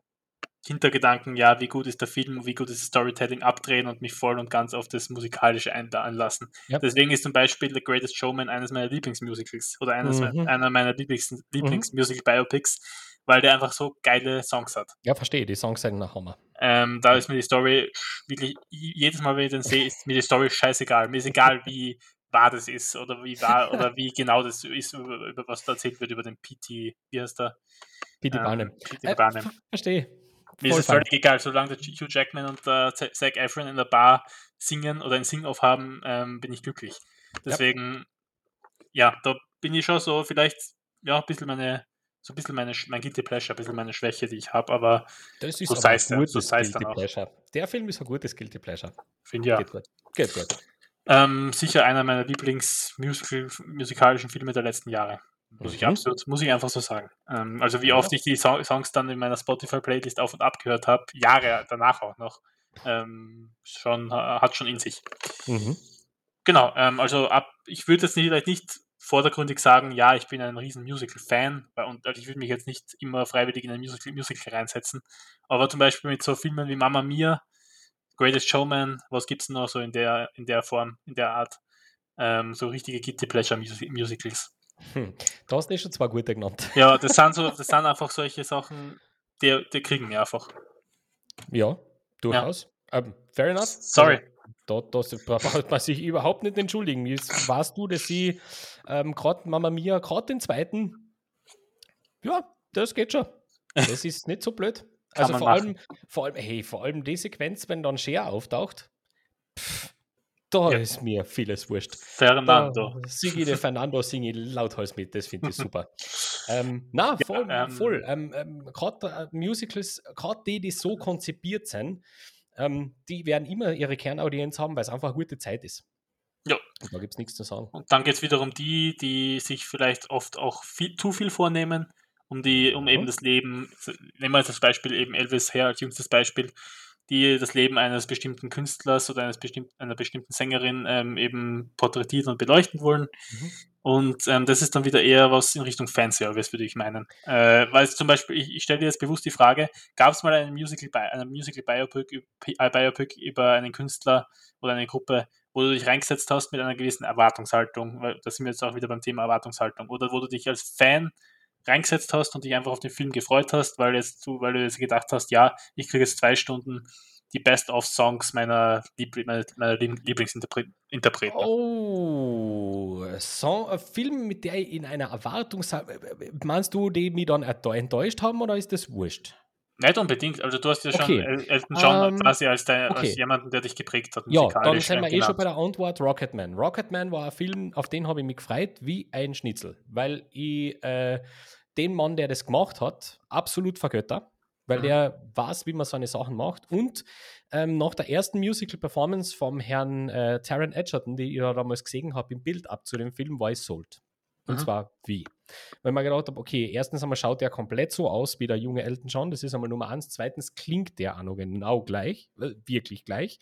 Hintergedanken, ja, wie gut ist der Film, wie gut ist das Storytelling abdrehen und mich voll und ganz auf das Musikalische einlassen. Ja. Deswegen ist zum Beispiel The Greatest Showman eines meiner Lieblingsmusicals oder eines, mhm. einer meiner Lieblings, mhm. Lieblingsmusical-Biopics, weil der einfach so geile Songs hat. Ja, verstehe, die Songs sind nach Hammer. Ähm, da ist mir die Story wirklich, jedes Mal, wenn ich den sehe, ist mir die Story scheißegal. Mir ist egal, wie wahr das ist oder wie wahr oder wie genau das ist, über, über was da erzählt wird, über den PT, wie heißt der? PT Barnum. Ähm, PT Barnum. Äh, verstehe. Mir ist es völlig egal, solange der Hugh Jackman und der Zac Efron in der Bar singen oder ein Sing-Off haben, ähm, bin ich glücklich. Deswegen, ja. ja. da bin ich schon so vielleicht, ja, ein bisschen meine, so ein bisschen meine, mein Guilty Pleasure, ein bisschen meine Schwäche, die ich habe, aber das ist so sei es so Guilty Pleasure. Der Film ist ein gutes Guilty Pleasure. Finde ja. Geht gut. Geht gut. Ähm, sicher einer meiner Lieblingsmusikalischen Filme der letzten Jahre. Muss ich mhm. absolut, muss ich einfach so sagen. Ähm, also wie oft ich die so Songs dann in meiner Spotify-Playlist auf und ab gehört habe, Jahre danach auch noch, ähm, schon, hat schon in sich. Mhm. Genau, ähm, also ab, ich würde jetzt nicht, vielleicht nicht vordergründig sagen, ja, ich bin ein riesen Musical-Fan, und also ich würde mich jetzt nicht immer freiwillig in ein Musical, Musical reinsetzen, aber zum Beispiel mit so Filmen wie Mama Mia, Greatest Showman, was gibt es noch so in der, in der Form, in der Art, ähm, so richtige Guilty Pleasure Musicals. Hm. Da hast du eh schon zwei gute genannt. Ja, das sind, so, das sind einfach solche Sachen, die, die kriegen wir einfach. Ja, durchaus. Ja. Um, ähm, fair enough. Sorry. Also, da, da braucht man sich überhaupt nicht entschuldigen. Jetzt weißt du, dass sie ähm, gerade Mama Mia, gerade den zweiten, ja, das geht schon. Das ist nicht so blöd. Also vor allem, vor allem, hey, vor allem die Sequenz, wenn dann Share auftaucht, pff, da ja. ist mir vieles wurscht. Fernando. Singe ich Fernando, singe ich lauthals mit, das finde ich super. ähm, na, voll, ja, ähm, voll. Ähm, ähm, gerade äh, Musicals, gerade die, die so konzipiert sind, ähm, die werden immer ihre Kernaudienz haben, weil es einfach eine gute Zeit ist. Ja. Und da gibt es nichts zu sagen. Und dann geht es wiederum die, die sich vielleicht oft auch viel, zu viel vornehmen, um die, um mhm. eben das Leben, nehmen wir jetzt das Beispiel eben Elvis her als jüngstes Beispiel, die das Leben eines bestimmten Künstlers oder eines bestimmten, einer bestimmten Sängerin ähm, eben porträtieren und beleuchten wollen. Mhm. Und ähm, das ist dann wieder eher was in Richtung Fanservice, würde ich meinen. Äh, weil zum Beispiel, ich, ich stelle dir jetzt bewusst die Frage, gab es mal einen Musical, einen Musical Biopic, äh, Biopic über einen Künstler oder eine Gruppe, wo du dich reingesetzt hast mit einer gewissen Erwartungshaltung, weil da sind wir jetzt auch wieder beim Thema Erwartungshaltung, oder wo du dich als Fan reingesetzt hast und dich einfach auf den Film gefreut hast, weil jetzt du, weil du jetzt gedacht hast, ja, ich kriege jetzt zwei Stunden die Best-of-Songs meiner, Liebl meiner, meiner Lieblingsinterpreten. Oh, ein Film, mit der ich in einer Erwartung meinst du, die mich dann enttäuscht haben oder ist das wurscht? Nicht unbedingt, also du hast ja okay. schon Elton John ähm, quasi als, dein, okay. als jemanden, der dich geprägt hat. Ja, dann sind wir eh schon bei der Antwort Rocketman. Rocketman war ein Film, auf den habe ich mich gefreut wie ein Schnitzel, weil ich äh, den Mann, der das gemacht hat, absolut vergötter weil mhm. der weiß, wie man seine Sachen macht. Und ähm, nach der ersten Musical-Performance vom Herrn äh, Taron Edgerton, die ich ja damals gesehen habe, im Bild ab zu dem Film, war ich sold. Und mhm. zwar wie? Weil man gedacht habe, okay, erstens einmal schaut der komplett so aus wie der junge Elton John, das ist einmal Nummer eins. Zweitens klingt der auch noch genau gleich, äh, wirklich gleich.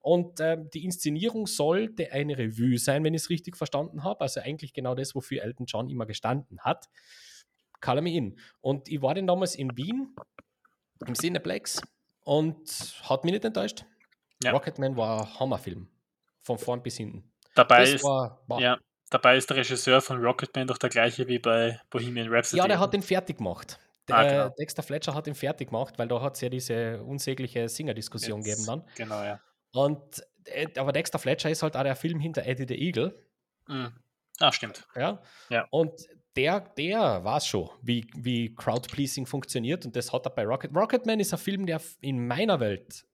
Und äh, die Inszenierung sollte eine Revue sein, wenn ich es richtig verstanden habe. Also eigentlich genau das, wofür Elton John immer gestanden hat. Call me in. Und ich war dann damals in Wien im Cineplex und hat mich nicht enttäuscht. Ja. Rocketman war ein Hammerfilm. Von vorn bis hinten. Dabei ist, war, ja, dabei ist der Regisseur von Rocketman doch der gleiche wie bei Bohemian Rhapsody. Ja, der hat den fertig gemacht. Der, ah, genau. Dexter Fletcher hat ihn fertig gemacht, weil da hat es ja diese unsägliche Singer-Diskussion gegeben dann. Genau, ja. Und, äh, aber Dexter Fletcher ist halt auch der Film hinter Eddie the Eagle. Mhm. Ah, stimmt. Ja. ja. Und der, der weiß schon, wie, wie Crowd-Pleasing funktioniert und das hat er bei Rocket. Rocketman ist ein Film, der in meiner Welt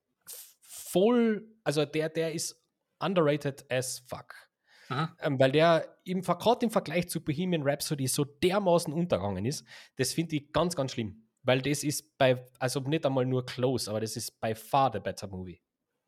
voll, also der, der ist underrated as fuck. Ähm, weil der im, gerade im Vergleich zu Bohemian Rhapsody so dermaßen untergegangen ist, das finde ich ganz, ganz schlimm. Weil das ist bei, also nicht einmal nur close, aber das ist by far the better movie.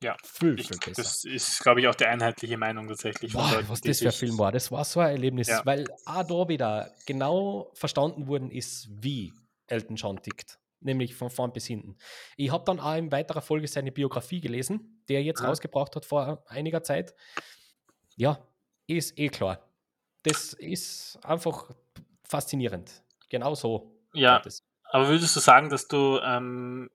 Ja, viel, viel ich, das ist, glaube ich, auch die einheitliche Meinung tatsächlich. Boah, Leuten, was das für ein Film war, das war so ein Erlebnis, ja. weil auch da wieder genau verstanden worden ist, wie Elton John tickt. Nämlich von vorn bis hinten. Ich habe dann auch in weiterer Folge seine Biografie gelesen, die er jetzt ja. rausgebracht hat vor einiger Zeit. Ja, ist eh klar. Das ist einfach faszinierend. Genau so. Ja, aber würdest du sagen, dass du ähm,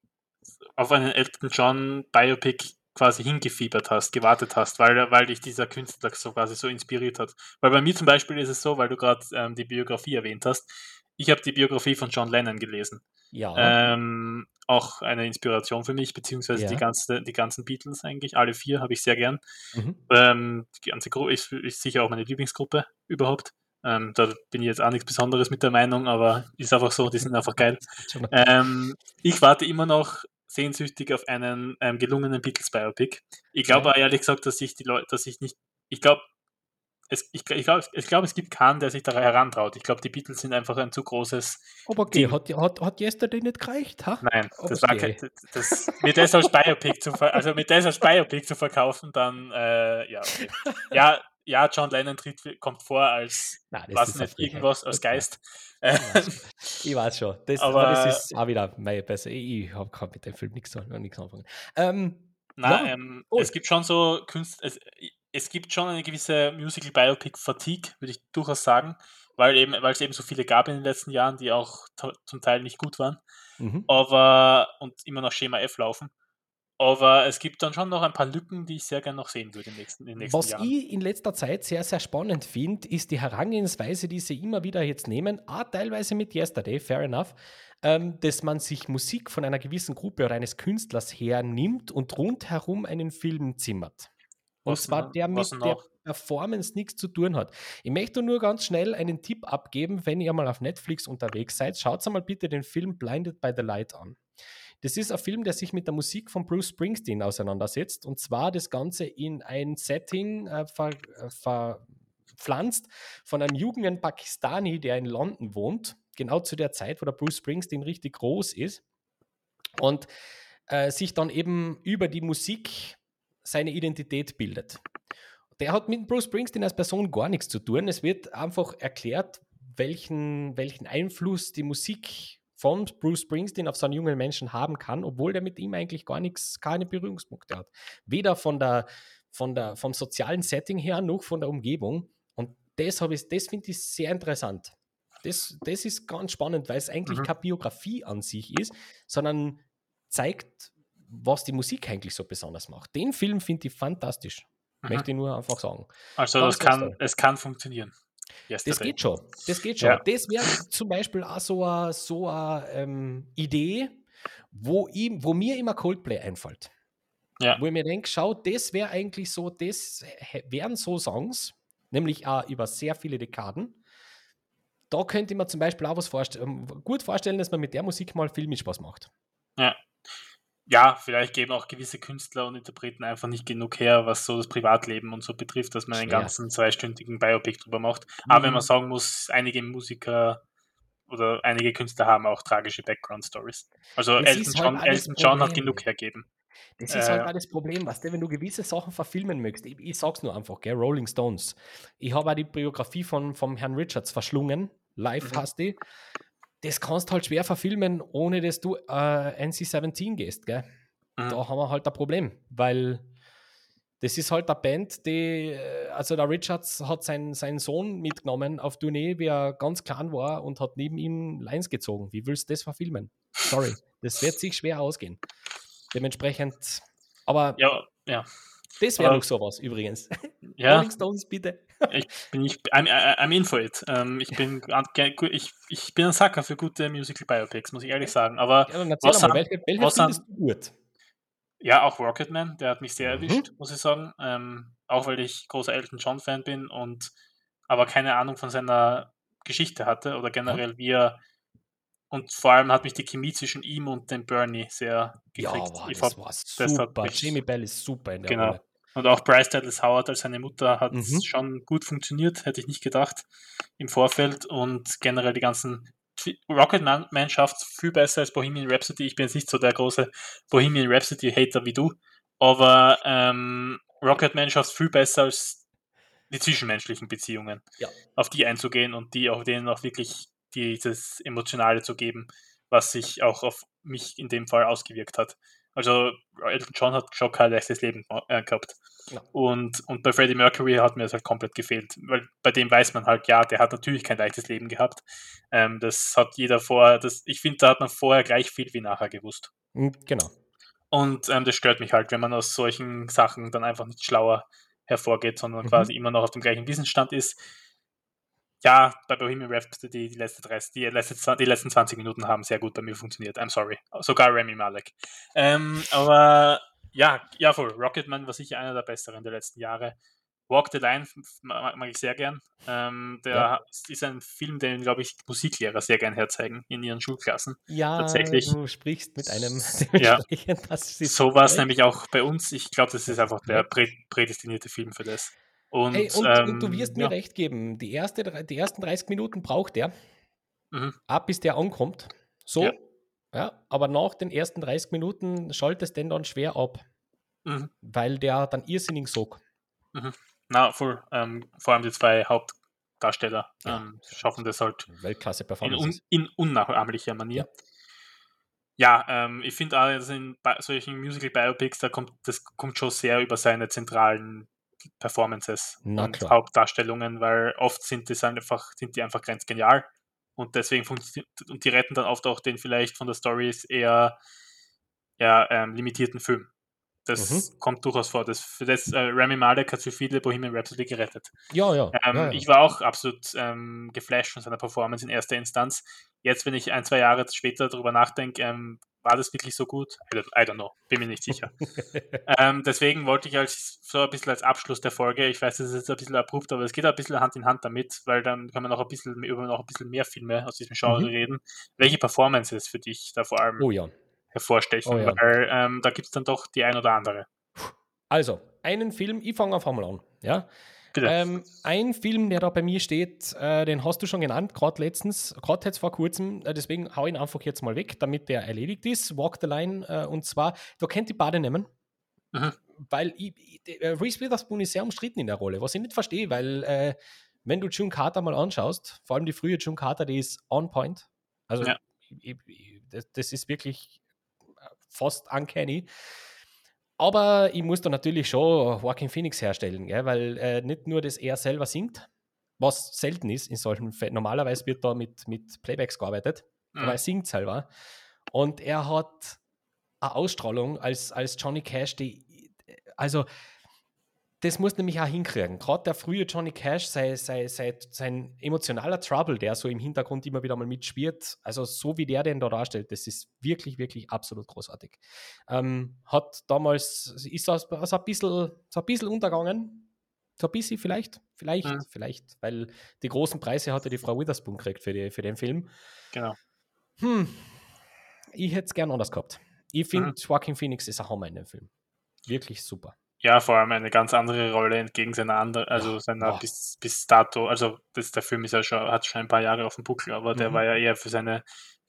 auf einen Elton John Biopic quasi hingefiebert hast, gewartet hast, weil, weil dich dieser Künstler so quasi so inspiriert hat. Weil bei mir zum Beispiel ist es so, weil du gerade ähm, die Biografie erwähnt hast, ich habe die Biografie von John Lennon gelesen. Ja. Ähm, auch eine Inspiration für mich, beziehungsweise ja. die, ganze, die ganzen Beatles eigentlich, alle vier habe ich sehr gern. Mhm. Ähm, die ganze Gruppe ist, ist, sicher auch meine Lieblingsgruppe überhaupt. Ähm, da bin ich jetzt auch nichts Besonderes mit der Meinung, aber ist einfach so, die sind einfach geil. Ähm, ich warte immer noch sehnsüchtig auf einen ähm, gelungenen Beatles-Biopic. Ich glaube ja. ehrlich gesagt, dass sich die Leute, dass ich nicht, ich glaube, es, ich, ich glaube, ich glaub, es gibt keinen, der sich da herantraut. Ich glaube, die Beatles sind einfach ein zu großes. Aber okay, hat, hat, hat Yesterday nicht gereicht? Ha? Nein, das okay. war kein, das, mit das als Biopic zu, also mit das als Biopic zu verkaufen, dann, äh, ja, okay. ja, ja, John Lennon tritt, kommt vor als, Nein, was nicht, irgendwas, als Geist. Ich weiß schon. Das, aber, aber das ist auch wieder meine besser. Ich, ich habe mit dem Film nichts, nichts anfangen. Ähm, Nein, ja. ähm, oh. es gibt schon so Kunst, es, gibt schon eine gewisse Musical Biopic Fatigue, würde ich durchaus sagen, weil eben, weil es eben so viele gab in den letzten Jahren, die auch zum Teil nicht gut waren, mhm. aber und immer noch Schema F laufen. Aber es gibt dann schon noch ein paar Lücken, die ich sehr gerne noch sehen würde in den nächsten, in den nächsten Was Jahren. ich in letzter Zeit sehr, sehr spannend finde, ist die Herangehensweise, die sie immer wieder jetzt nehmen, auch teilweise mit Yesterday, fair enough, ähm, dass man sich Musik von einer gewissen Gruppe oder eines Künstlers hernimmt und rundherum einen Film zimmert. Und was zwar der mit der Performance nichts zu tun hat. Ich möchte nur ganz schnell einen Tipp abgeben, wenn ihr mal auf Netflix unterwegs seid, schaut mal bitte den Film Blinded by the Light an. Das ist ein Film, der sich mit der Musik von Bruce Springsteen auseinandersetzt und zwar das Ganze in ein Setting äh, ver, äh, verpflanzt von einem jungen Pakistani, der in London wohnt, genau zu der Zeit, wo der Bruce Springsteen richtig groß ist und äh, sich dann eben über die Musik seine Identität bildet. Der hat mit Bruce Springsteen als Person gar nichts zu tun. Es wird einfach erklärt, welchen, welchen Einfluss die Musik von Bruce Springsteen auf so einen jungen Menschen haben kann, obwohl der mit ihm eigentlich gar nichts, keine Berührungspunkte hat. Weder von der, von der, vom sozialen Setting her noch von der Umgebung. Und das, das finde ich sehr interessant. Das, das ist ganz spannend, weil es eigentlich mhm. keine Biografie an sich ist, sondern zeigt, was die Musik eigentlich so besonders macht. Den Film finde ich fantastisch. Mhm. Möchte ich nur einfach sagen. Also das kann, es kann funktionieren. Das geht schon. Das geht schon. Ja. Das wäre zum Beispiel auch so eine so ähm, Idee, wo, ihm, wo mir immer Coldplay einfällt. Ja. Wo ich mir denke, schau, das wäre eigentlich so, das wären so Songs, nämlich auch über sehr viele Dekaden. Da könnte ich mir zum Beispiel auch was vorstellen, gut vorstellen, dass man mit der Musik mal viel mit Spaß macht. Ja. Ja, vielleicht geben auch gewisse Künstler und Interpreten einfach nicht genug her, was so das Privatleben und so betrifft, dass man einen ganzen zweistündigen Biopic drüber macht. Mhm. Aber wenn man mhm. sagen muss, einige Musiker oder einige Künstler haben auch tragische Background-Stories. Also Elton John, halt Elton John hat genug hergeben. Das ist halt äh, halt das Problem, was wenn du gewisse Sachen verfilmen möchtest. Ich, ich sag's nur einfach, gell, Rolling Stones. Ich habe auch die Biografie von vom Herrn Richards verschlungen. Live mhm. hast die. Das kannst halt schwer verfilmen, ohne dass du äh, NC-17 gehst, gell? Mhm. Da haben wir halt ein Problem, weil das ist halt eine Band, die, äh, also der Richards hat sein, seinen Sohn mitgenommen auf Tournee, wie er ganz klein war und hat neben ihm Lines gezogen. Wie willst du das verfilmen? Sorry, das wird sich schwer ausgehen. Dementsprechend, aber ja, ja. das wäre noch sowas übrigens. Ja. Rolling Stones, bitte. Ich bin, ich, I'm, I'm in for it. Ähm, ich, bin, ich, ich bin ein Sacker für gute Musical Biopics, muss ich ehrlich sagen. Aber, ja, was, mal, welche, welche was gut? Ja, auch Rocketman, der hat mich sehr mhm. erwischt, muss ich sagen. Ähm, auch weil ich großer Elton John-Fan bin und aber keine Ahnung von seiner Geschichte hatte oder generell, ja. wie er und vor allem hat mich die Chemie zwischen ihm und dem Bernie sehr gekriegt. Ja, wow, ich das war super. Das Jamie Bell ist super in der genau. Rolle. Und auch Bryce Dallas Howard als seine Mutter hat mhm. schon gut funktioniert, hätte ich nicht gedacht im Vorfeld. Und generell die ganzen Rocketman schafft viel besser als Bohemian Rhapsody. Ich bin jetzt nicht so der große Bohemian Rhapsody-Hater wie du, aber ähm, Rocketman schafft viel besser als die zwischenmenschlichen Beziehungen, ja. auf die einzugehen und die auch denen auch wirklich dieses Emotionale zu geben, was sich auch auf mich in dem Fall ausgewirkt hat. Also Elton John hat schon kein leichtes Leben äh, gehabt. Ja. Und, und bei Freddie Mercury hat mir das halt komplett gefehlt, weil bei dem weiß man halt, ja, der hat natürlich kein leichtes Leben gehabt. Ähm, das hat jeder vorher, das, ich finde, da hat man vorher gleich viel wie nachher gewusst. Hm, genau. Und ähm, das stört mich halt, wenn man aus solchen Sachen dann einfach nicht schlauer hervorgeht, sondern mhm. quasi immer noch auf dem gleichen Wissensstand ist ja, bei Bohemian Rhapsody die, die, letzte 30, die, letzte, die letzten 20 Minuten haben sehr gut bei mir funktioniert. I'm sorry. Sogar Remy Malek. Ähm, aber ja, ja, voll. Rocketman war sicher einer der besseren der letzten Jahre. Walk the Line mag, mag ich sehr gern. Ähm, der ja. ist ein Film, den, glaube ich, Musiklehrer sehr gern herzeigen in ihren Schulklassen. Ja, tatsächlich. du sprichst mit einem. ja. so war es nämlich auch bei uns. Ich glaube, das ist einfach der prädestinierte Film für das. Und, hey, und, ähm, und, du wirst mir ja. recht geben, die, erste, die ersten 30 Minuten braucht er, mhm. ab bis der ankommt. So, ja. ja. aber nach den ersten 30 Minuten schaltest den dann schwer ab, mhm. weil der dann irrsinnig sog. Mhm. Na, voll. Ähm, vor allem die zwei Hauptdarsteller ja. ähm, schaffen das halt Weltklasse-Performance. In, un, in unnachahmlicher Manier. Ja, ähm, ich finde auch, dass in solchen Musical-Biopics, da kommt, das kommt schon sehr über seine zentralen Performances Na, und klar. Hauptdarstellungen, weil oft sind die einfach, sind die einfach ganz genial und deswegen funktioniert und die retten dann oft auch den vielleicht von der Story eher ja, ähm, limitierten Film. Das mhm. kommt durchaus vor. Das, für das äh, Rami Malek hat für viele Bohemian Rhapsody gerettet. Ja, ja. Ähm, ja, ja. Ich war auch absolut ähm, geflasht von seiner Performance in erster Instanz. Jetzt, wenn ich ein, zwei Jahre später darüber nachdenke, ähm, war das wirklich so gut? I don't, I don't know, bin mir nicht sicher. ähm, deswegen wollte ich als so ein bisschen als Abschluss der Folge, ich weiß, das ist jetzt ein bisschen abrupt, aber es geht ein bisschen Hand in Hand damit, weil dann kann man noch ein bisschen über noch ein bisschen mehr Filme aus diesem Genre mhm. reden. Welche Performances für dich da vor allem oh, ja. hervorstechen? Oh, ja. Weil ähm, da gibt es dann doch die ein oder andere. Also, einen Film, ich fange einfach mal an. Ja? Ähm, ein Film, der da bei mir steht, äh, den hast du schon genannt, gerade letztens, gerade jetzt vor kurzem, äh, deswegen hau ihn einfach jetzt mal weg, damit der erledigt ist. Walk the Line, äh, und zwar, da kennt die Bade nehmen. Mhm. Weil ich, ich, äh, Reese Witherspoon ist sehr umstritten in der Rolle, was ich nicht verstehe, weil äh, wenn du June Carter mal anschaust, vor allem die frühe June Carter, die ist on point. Also ja. ich, das, das ist wirklich äh, fast uncanny. Aber ich muss da natürlich schon Joaquin Phoenix herstellen, gell? weil äh, nicht nur, dass er selber singt, was selten ist in solchen Fällen. Normalerweise wird da mit, mit Playbacks gearbeitet, mhm. aber er singt selber. Und er hat eine Ausstrahlung als, als Johnny Cash, die, also das muss nämlich auch hinkriegen. Gerade der frühe Johnny Cash, sein, sein, sein, sein, emotionaler Trouble, der so im Hintergrund immer wieder mal mitspielt, also so wie der den da darstellt, das ist wirklich, wirklich absolut großartig. Ähm, hat damals, ist das also ein, bisschen, so ein bisschen untergegangen, so ein bisschen vielleicht, vielleicht, mhm. vielleicht, weil die großen Preise hatte die Frau Witherspoon gekriegt für, die, für den Film. Genau. Hm, ich hätte es gern anders gehabt. Ich finde, mhm. Joaquin Phoenix ist ein Hammer in dem Film. Wirklich super. Ja, vor allem eine ganz andere Rolle entgegen seiner anderen, also seiner wow. bis, bis dato, also das, der Film ist ja schon, hat schon ein paar Jahre auf dem Buckel, aber mhm. der war ja eher für seine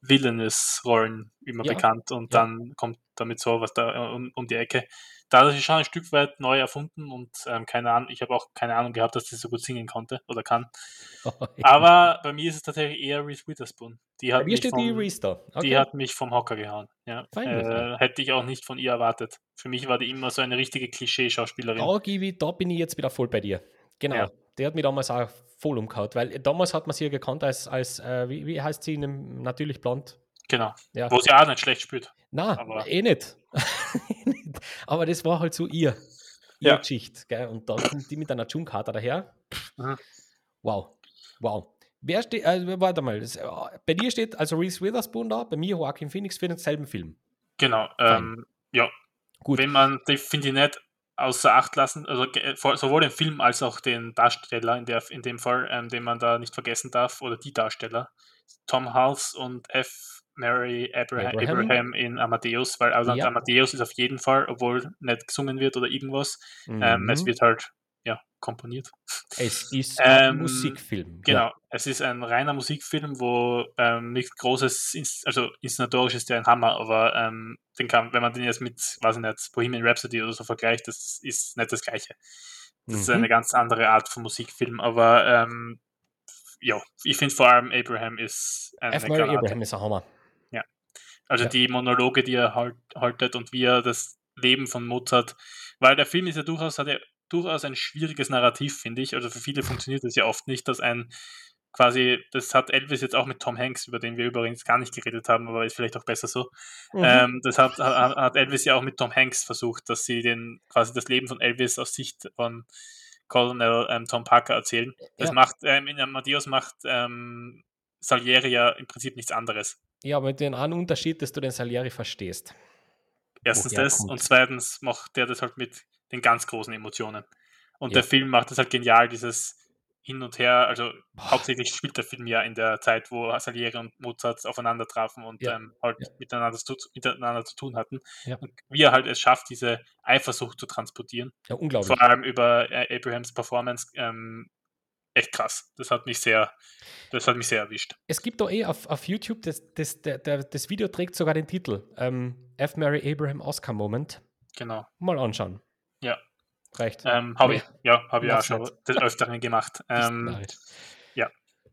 Villainous-Rollen immer ja. bekannt und ja. dann kommt damit so was da um, um die Ecke da ist schon ein Stück weit neu erfunden und ähm, keine Ahnung, ich habe auch keine Ahnung gehabt, dass sie so gut singen konnte oder kann. Oh, Aber bei mir ist es tatsächlich eher Reese Witherspoon. Die hat, mich vom, die, okay. die hat mich vom Hocker gehauen. Ja. Äh, hätte ich auch nicht von ihr erwartet. Für mich war die immer so eine richtige Klischee-Schauspielerin. Da, da bin ich jetzt wieder voll bei dir. Genau. Der hat mich damals auch voll umgehauen, weil damals hat man sie ja gekannt als, als äh, wie, wie heißt sie in einem natürlich blond? Genau. Ja. Wo sie auch nicht schlecht spielt. Nein, eh nicht. Aber das war halt so ihr, ihr ja. Geschichte. Gell? Und da kommt die mit einer Junkata daher. Mhm. Wow. Wow. Wer steht, äh, warte mal, das, äh, bei dir steht also Reese Witherspoon da, bei mir Joaquin Phoenix für denselben Film. Genau, ähm, ja. Gut. Wenn man, die finde ich nicht außer Acht lassen, also sowohl den Film als auch den Darsteller in, der, in dem Fall, ähm, den man da nicht vergessen darf, oder die Darsteller, Tom Hulse und F. Mary Abraham, Abraham. Abraham in Amadeus, weil also ja. Amadeus ist auf jeden Fall, obwohl nicht gesungen wird oder irgendwas, mhm. ähm, es wird halt komponiert. Es ist ein ähm, Musikfilm. Genau, ja. es ist ein reiner Musikfilm, wo ähm, nichts Großes, also inszenatorisch ist der ein Hammer, aber ähm, den kann, wenn man den jetzt mit, weiß ich nicht, Bohemian Rhapsody oder so vergleicht, das ist nicht das Gleiche. Das mhm. ist eine ganz andere Art von Musikfilm, aber ähm, ja, ich finde vor allem Abraham ist ein F. Abraham ist ein Hammer. Also ja. die Monologe, die er halt, haltet und wie er das Leben von Mozart, weil der Film ist ja durchaus, hat ja durchaus ein schwieriges Narrativ, finde ich. Also für viele funktioniert es ja oft nicht, dass ein quasi, das hat Elvis jetzt auch mit Tom Hanks, über den wir übrigens gar nicht geredet haben, aber ist vielleicht auch besser so. Mhm. Ähm, das hat, hat, Elvis ja auch mit Tom Hanks versucht, dass sie den quasi das Leben von Elvis aus Sicht von Colonel ähm, Tom Parker erzählen. Das ja. macht, ähm, in Amadeus macht ähm, Salieri ja im Prinzip nichts anderes. Ja, aber mit dem einen Unterschied, dass du den Salieri verstehst. Erstens das kommt. und zweitens macht der das halt mit den ganz großen Emotionen. Und ja. der Film macht das halt genial, dieses Hin und Her. Also Boah. hauptsächlich spielt der Film ja in der Zeit, wo Salieri und Mozart aufeinander trafen und ja. ähm, halt ja. miteinander, zu, miteinander zu tun hatten. Und wie er halt es schafft, diese Eifersucht zu transportieren. Ja, unglaublich. Vor allem über äh, Abrahams Performance ähm, echt krass. Das hat mich sehr, das hat mich sehr erwischt. Es gibt da eh auf, auf YouTube, das, das, der, der, das Video trägt sogar den Titel ähm, F. Mary Abraham Oscar Moment. Genau. Mal anschauen. Ja. Reicht. Ähm, habe ich, ja, habe ich auch schon des Öfteren gemacht. Ähm, ja.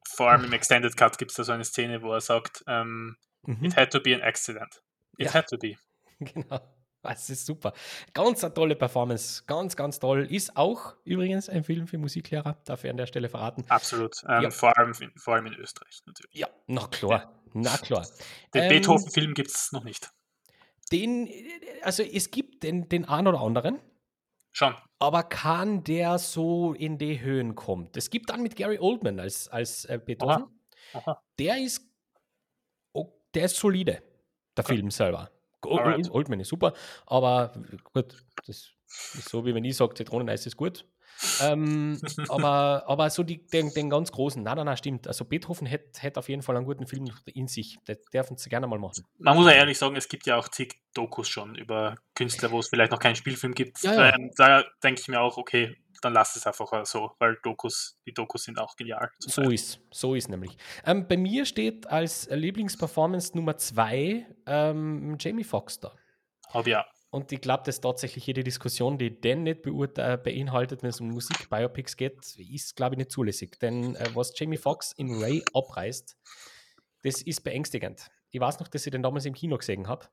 Vor allem im Extended Cut gibt es da so eine Szene, wo er sagt, ähm, mhm. it had to be an accident. It ja. had to be. Genau. Das ist super. Ganz eine tolle Performance. Ganz, ganz toll. Ist auch übrigens ein Film für Musiklehrer, darf ich an der Stelle verraten. Absolut. Ähm, ja. vor, allem, vor allem in Österreich natürlich. Ja, na klar. Na klar. Den ähm, Beethoven-Film gibt es noch nicht. Den, also es gibt den, den einen oder anderen. Schon. Aber kann der so in die Höhen kommt? Es gibt dann mit Gary Oldman als, als äh, Beethoven. Aha. Aha. Der ist, oh, der ist solide, der okay. Film selber. Alright. Oldman ist super, aber gut, das ist so, wie wenn ich sage, Zitroneneis ist gut. Ähm, aber, aber so die, den, den, ganz großen, nein, nein, nein, stimmt. Also Beethoven hätte hätt auf jeden Fall einen guten Film in sich. Das dürfen sie gerne mal machen. Man muss ja ehrlich sagen, es gibt ja auch zig Dokus schon über Künstler, wo es vielleicht noch keinen Spielfilm gibt. Ja, ja. Ähm, da denke ich mir auch, okay, dann lass es einfach so, weil Dokus, die Dokus sind auch genial. So ist, so ist nämlich. Ähm, bei mir steht als Lieblingsperformance Nummer zwei ähm, Jamie Foxx da. Hab ja. Und ich glaube, dass tatsächlich jede Diskussion, die den nicht äh, beinhaltet, wenn es um Musik-Biopics geht, ist, glaube ich, nicht zulässig. Denn äh, was Jamie Foxx in Ray abreißt, das ist beängstigend. Ich weiß noch, dass ich den damals im Kino gesehen habe.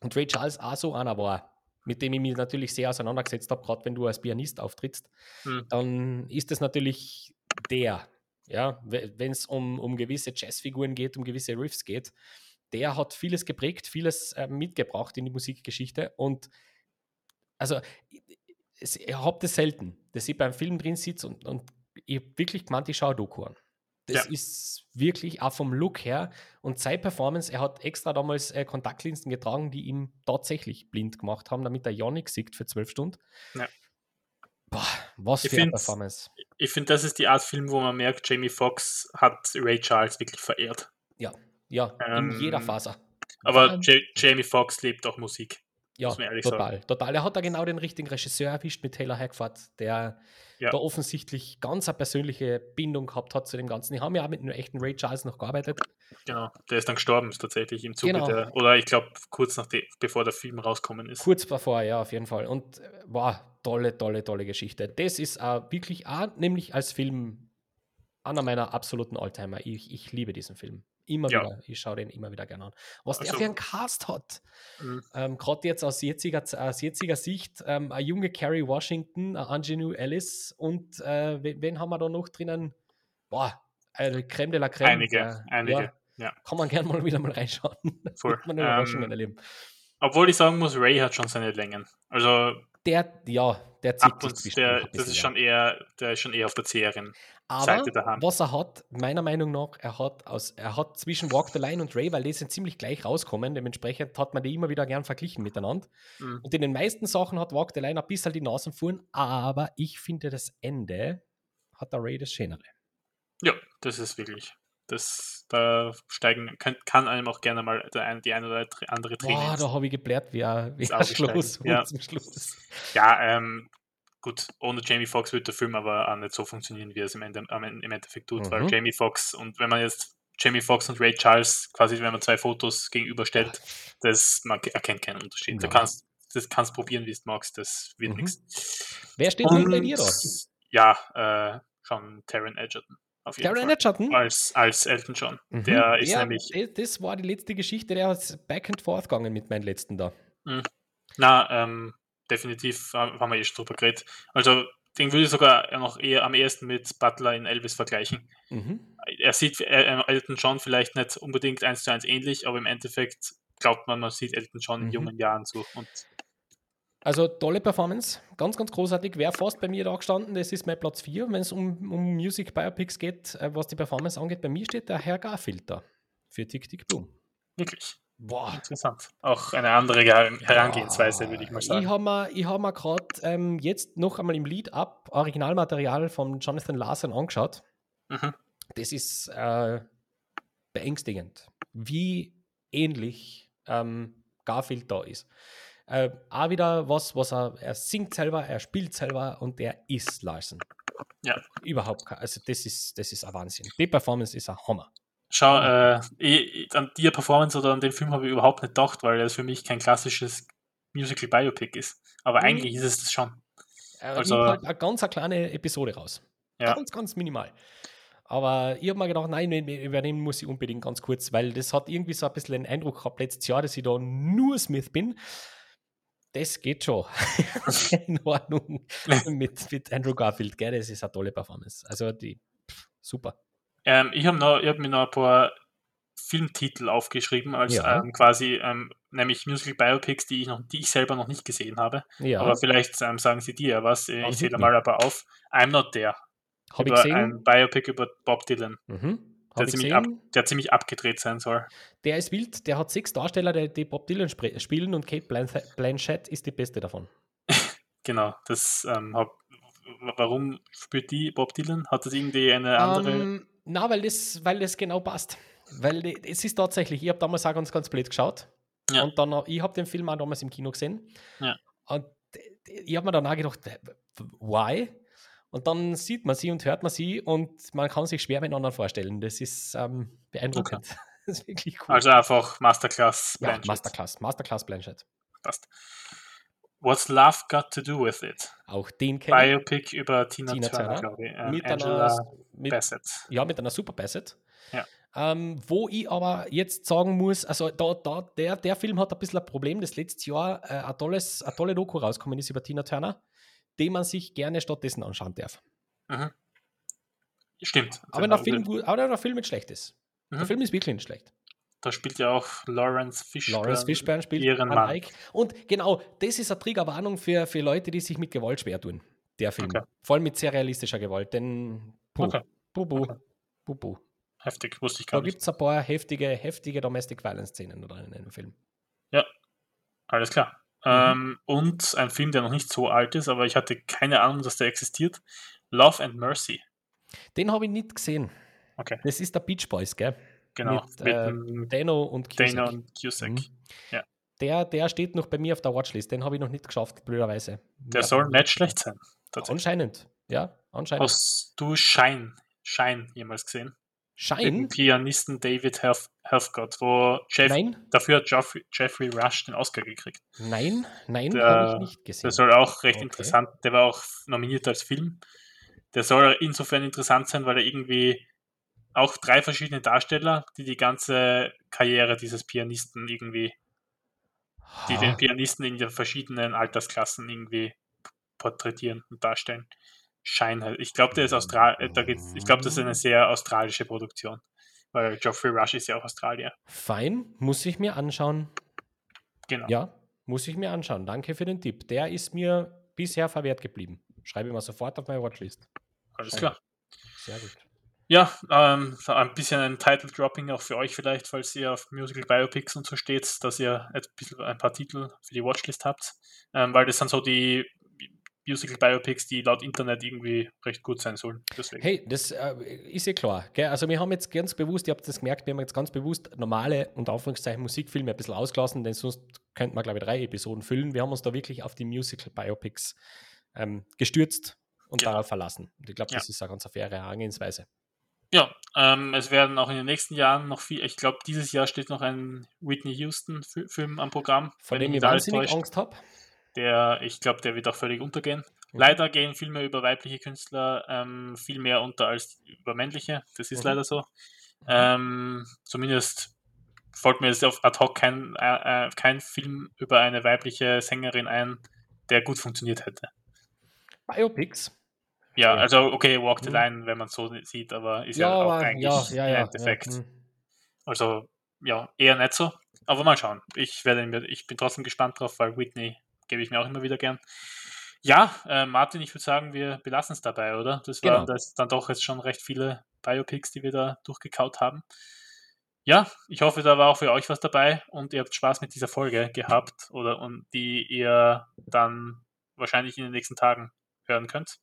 Und Ray Charles auch so einer war mit dem ich mich natürlich sehr auseinandergesetzt habe, gerade wenn du als Pianist auftrittst, mhm. dann ist das natürlich der, ja, wenn es um, um gewisse Jazzfiguren geht, um gewisse Riffs geht, der hat vieles geprägt, vieles äh, mitgebracht in die Musikgeschichte und also ich habe das selten, dass ich beim Film drin sitze und, und ich habe wirklich gemeint, ich schaue Doku an. Das ja. ist wirklich auch vom Look her und seine Performance, er hat extra damals äh, Kontaktlinsen getragen, die ihm tatsächlich blind gemacht haben, damit er ja nichts sieht für zwölf Stunden. Ja. Boah, was ich für eine Performance. Ich finde, das ist die Art Film, wo man merkt, Jamie Foxx hat Ray Charles wirklich verehrt. Ja, ja, ähm, in jeder Faser. Aber Jamie Foxx lebt auch Musik. Ja, total, sagen. total. Er hat da genau den richtigen Regisseur erwischt mit Taylor Hackford, der ja. da offensichtlich ganz eine persönliche Bindung gehabt hat zu dem Ganzen. Die haben ja auch mit einem echten Ray Charles noch gearbeitet. Genau, der ist dann gestorben tatsächlich im Zuge genau. der, oder ich glaube kurz nach de, bevor der Film rauskommen ist. Kurz bevor, ja, auf jeden Fall. Und war wow, tolle, tolle, tolle Geschichte. Das ist uh, wirklich auch, nämlich als Film einer meiner absoluten Alltimer. Ich, ich liebe diesen Film. Immer ja. wieder. Ich schaue den immer wieder gerne an. Was also, der für einen Cast hat. Mhm. Ähm, Gerade jetzt aus jetziger, aus jetziger Sicht, ähm, eine junge Carrie Washington, eine Angelou Ellis und äh, wen, wen, haben wir da noch drinnen? Boah, äh, Creme de la Creme. Einige, äh, einige. Ja, ja. Kann man gerne mal wieder mal reinschauen. Voll. man Überraschungen ähm, erleben. Obwohl ich sagen muss, Ray hat schon seine Längen. Also der, ja, der zieht Ab und der, das ist schon eher, der ist schon eher auf der zäheren Hand. Was er hat, meiner Meinung nach, er hat aus, er hat zwischen Walk the Line und Ray, weil die sind ziemlich gleich rauskommen, dementsprechend hat man die immer wieder gern verglichen miteinander. Mhm. Und in den meisten Sachen hat Walk the Line ein bisschen die Nasen fuhren, aber ich finde das Ende hat der Ray das Schönere. Ja, das ist wirklich. Das, da steigen, kann, kann einem auch gerne mal der, die eine oder andere Träne. Boah, da habe ich geblärt, wie, wie Schluss, ja. zum Schluss. Ja, ähm, gut, ohne Jamie Foxx wird der Film aber auch nicht so funktionieren, wie er es im, Ende, im Endeffekt tut, mhm. weil Jamie Foxx und wenn man jetzt Jamie Foxx und Ray Charles quasi, wenn man zwei Fotos gegenüberstellt, das, man erkennt keinen Unterschied. Ja. Du kannst, das kannst probieren, wie du magst, das wird mhm. nichts. Wer steht und, bei dir da? Ja, äh, schon Taron Edgerton. Taron Edgerton? Als, als Elton John. Mhm. Der ist ja, nämlich. Das war die letzte Geschichte, der ist back and forth gegangen mit meinem letzten da. Mhm. Na, ähm, definitiv haben wir eh schon drüber geredet. Also, den würde ich sogar noch eher am ehesten mit Butler in Elvis vergleichen. Mhm. Er sieht äh, Elton John vielleicht nicht unbedingt eins zu eins ähnlich, aber im Endeffekt glaubt man, man sieht Elton John in mhm. jungen Jahren so. Also tolle Performance, ganz, ganz großartig. Wäre fast bei mir da gestanden, das ist mein Platz 4, wenn es um, um Music Biopics geht, äh, was die Performance angeht. Bei mir steht der Herr Garfield da für Tick Tick Boom. Wirklich? Boah. Interessant. Auch eine andere Herangehensweise, würde ich mal sagen. Ich habe mir, hab mir gerade ähm, jetzt noch einmal im Lead-Up Originalmaterial von Jonathan Larson angeschaut. Mhm. Das ist äh, beängstigend, wie ähnlich ähm, Garfield da ist. Äh, auch wieder was, was er, er singt selber, er spielt selber und er ist Larsen. Ja. Überhaupt kein, also das ist, das ist ein Wahnsinn. Die Performance ist ein Hammer. Schau, äh, ich, an die Performance oder an den Film habe ich überhaupt nicht gedacht, weil das für mich kein klassisches Musical Biopic ist. Aber mhm. eigentlich ist es das schon. Er also, halt eine ganz eine kleine Episode raus. Ja. Ganz, ganz minimal. Aber ich habe mir gedacht, nein, übernehmen muss ich unbedingt ganz kurz, weil das hat irgendwie so ein bisschen den Eindruck gehabt letztes Jahr, dass ich da nur Smith bin das geht schon in Ordnung mit, mit Andrew Garfield. Gell? Das ist eine tolle Performance. Also die pff, super. Ähm, ich habe hab mir noch ein paar Filmtitel aufgeschrieben, als ja. ähm, quasi, ähm, nämlich Musical Biopics, die ich, noch, die ich selber noch nicht gesehen habe. Ja. Aber vielleicht ähm, sagen sie dir was. Ich zähle mal aber auf. I'm Not There. Habe ich gesehen. Ein Biopic über Bob Dylan. Mhm der ziemlich, ab, der ziemlich abgedreht sein soll. Der ist wild, der hat sechs Darsteller, die, die Bob Dylan spielen und Kate Blanchett ist die beste davon. genau, das ähm, hab, warum spielt die Bob Dylan? Hat das irgendwie eine andere. Um, ähm, na, weil das, weil das genau passt. Weil es ist tatsächlich, ich habe damals auch ganz, ganz blöd geschaut. Ja. Und dann, ich habe den Film auch damals im Kino gesehen. Ja. Und ich habe mir dann auch gedacht, why? Und dann sieht man sie und hört man sie und man kann sich schwer miteinander vorstellen. Das ist ähm, beeindruckend. Okay. Das ist wirklich cool. Also einfach Masterclass Blanchett. Ja, Masterclass, Masterclass Blanchett. Passt. What's Love Got to Do with It? Auch den kenne ich. Biopic über Tina, Tina Turner, Turner. glaube ich. Ähm, mit Angela mit, Bassett. Ja, mit einer Super Bassett. Ja. Ähm, wo ich aber jetzt sagen muss, also da, da, der, der Film hat ein bisschen ein Problem, das letzte Jahr äh, ein, tolles, eine tolle Doku rausgekommen ist über Tina Turner den man sich gerne stattdessen anschauen darf. Mhm. Stimmt. Aber der, Film, aber der Film ist schlecht ist. Mhm. Der Film ist wirklich nicht schlecht. Da spielt ja auch Lawrence Fishburne. Lawrence Fishburne spielt ihren Mann. Ike. Und genau, das ist eine Triggerwarnung für, für Leute, die sich mit Gewalt schwer tun. Der Film. Okay. Vor allem mit sehr realistischer Gewalt. Denn puh, okay. puh, okay. puh. Heftig, wusste ich gar da nicht. Da gibt es ein paar heftige, heftige Domestic Violence-Szenen drin in dem Film. Ja, alles klar. Mhm. Ähm, und ein Film, der noch nicht so alt ist, aber ich hatte keine Ahnung, dass der existiert. Love and Mercy. Den habe ich nicht gesehen. Okay. Das ist der Beach Boys, gell? Genau. Mit, äh, Dano und Cusack. Dano und Cusack. Mhm. Ja. Der, der steht noch bei mir auf der Watchlist. Den habe ich noch nicht geschafft, blöderweise. Der ja. soll nicht schlecht sein. Anscheinend. Ja, anscheinend. Hast du Shine, Shine jemals gesehen? Mit dem Pianisten David Heathcott, wo Jeff, nein. dafür hat Jeffrey, Rush den Oscar gekriegt. Nein, nein, habe ich nicht gesehen. Der soll auch recht okay. interessant, der war auch nominiert als Film. Der soll insofern interessant sein, weil er irgendwie auch drei verschiedene Darsteller, die die ganze Karriere dieses Pianisten irgendwie, die den Pianisten in den verschiedenen Altersklassen irgendwie porträtieren und darstellen. Schein halt. Ich glaube, der ist Austral äh, da geht's, ich glaube, das ist eine sehr australische Produktion. Weil Geoffrey Rush ist ja auch Australier. Fein, muss ich mir anschauen. Genau. Ja, muss ich mir anschauen. Danke für den Tipp. Der ist mir bisher verwehrt geblieben. Schreibe ich mal sofort auf meine Watchlist. Alles klar. Sehr gut. Ja, ähm, ein bisschen ein Title-Dropping auch für euch vielleicht, falls ihr auf Musical Biopics und so steht, dass ihr ein, bisschen, ein paar Titel für die Watchlist habt, ähm, weil das sind so die Musical Biopics, die laut Internet irgendwie recht gut sein sollen. Deswegen. Hey, das äh, ist ja klar. Gell? Also wir haben jetzt ganz bewusst, ihr habt das gemerkt, wir haben jetzt ganz bewusst normale, unter Anführungszeichen, Musikfilme ein bisschen ausgelassen, denn sonst könnten wir, glaube ich, drei Episoden füllen. Wir haben uns da wirklich auf die Musical Biopics ähm, gestürzt und genau. darauf verlassen. Und ich glaube, das ja. ist eine ganz faire Herangehensweise. Ja, ähm, es werden auch in den nächsten Jahren noch viel, ich glaube, dieses Jahr steht noch ein Whitney Houston-Film am Programm. Von dem ich wahnsinnig Angst habe. Der, ich glaube, der wird auch völlig untergehen. Mhm. Leider gehen viel mehr über weibliche Künstler ähm, viel mehr unter als über männliche. Das ist mhm. leider so. Mhm. Ähm, zumindest folgt mir jetzt auf ad hoc kein, äh, äh, kein Film über eine weibliche Sängerin ein, der gut funktioniert hätte. Biopics? Ja, also okay, Walk the mhm. Line, wenn man es so sieht, aber ist ja, ja auch eigentlich ja, ja, ja, im Endeffekt. Ja, also ja, eher nicht so. Aber mal schauen. Ich werde, ich bin trotzdem gespannt drauf, weil Whitney gebe ich mir auch immer wieder gern. Ja, äh, Martin, ich würde sagen, wir belassen es dabei, oder? Das waren genau. das dann doch jetzt schon recht viele Biopics, die wir da durchgekaut haben. Ja, ich hoffe, da war auch für euch was dabei und ihr habt Spaß mit dieser Folge gehabt oder und die ihr dann wahrscheinlich in den nächsten Tagen hören könnt.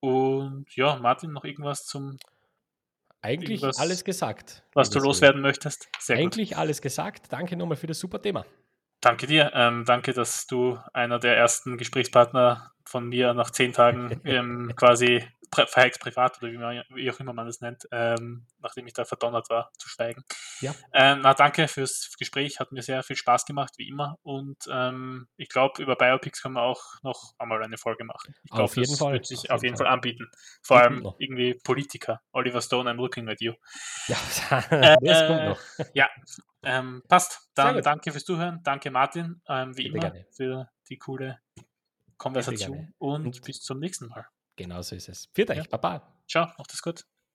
Und ja, Martin, noch irgendwas zum eigentlich alles gesagt. Was du loswerden möchtest? Sehr Eigentlich gut. alles gesagt. Danke nochmal für das super Thema. Danke dir. Ähm, danke, dass du einer der ersten Gesprächspartner von mir nach zehn Tagen ähm, quasi Verhex privat oder wie, man, wie, auch immer man das nennt, ähm, nachdem ich da verdonnert war, zu steigen. Ja. Ähm, na, danke fürs Gespräch, hat mir sehr viel Spaß gemacht, wie immer. Und ähm, ich glaube, über Biopics können wir auch noch einmal eine Folge machen. Ich glaub, auf jeden das Fall. Wird sich auf, auf jeden Fall. Fall anbieten. Vor allem irgendwie Politiker. Oliver Stone, I'm looking at you. Ja, das äh, kommt noch. Ja, ähm, passt. Dann danke fürs Zuhören. Danke, Martin, ähm, wie Bitte immer, gerne. für die coole Konversation. Und bis zum nächsten Mal. Genau so ist es. Viert euch, ja. Baba. Ciao, macht es gut.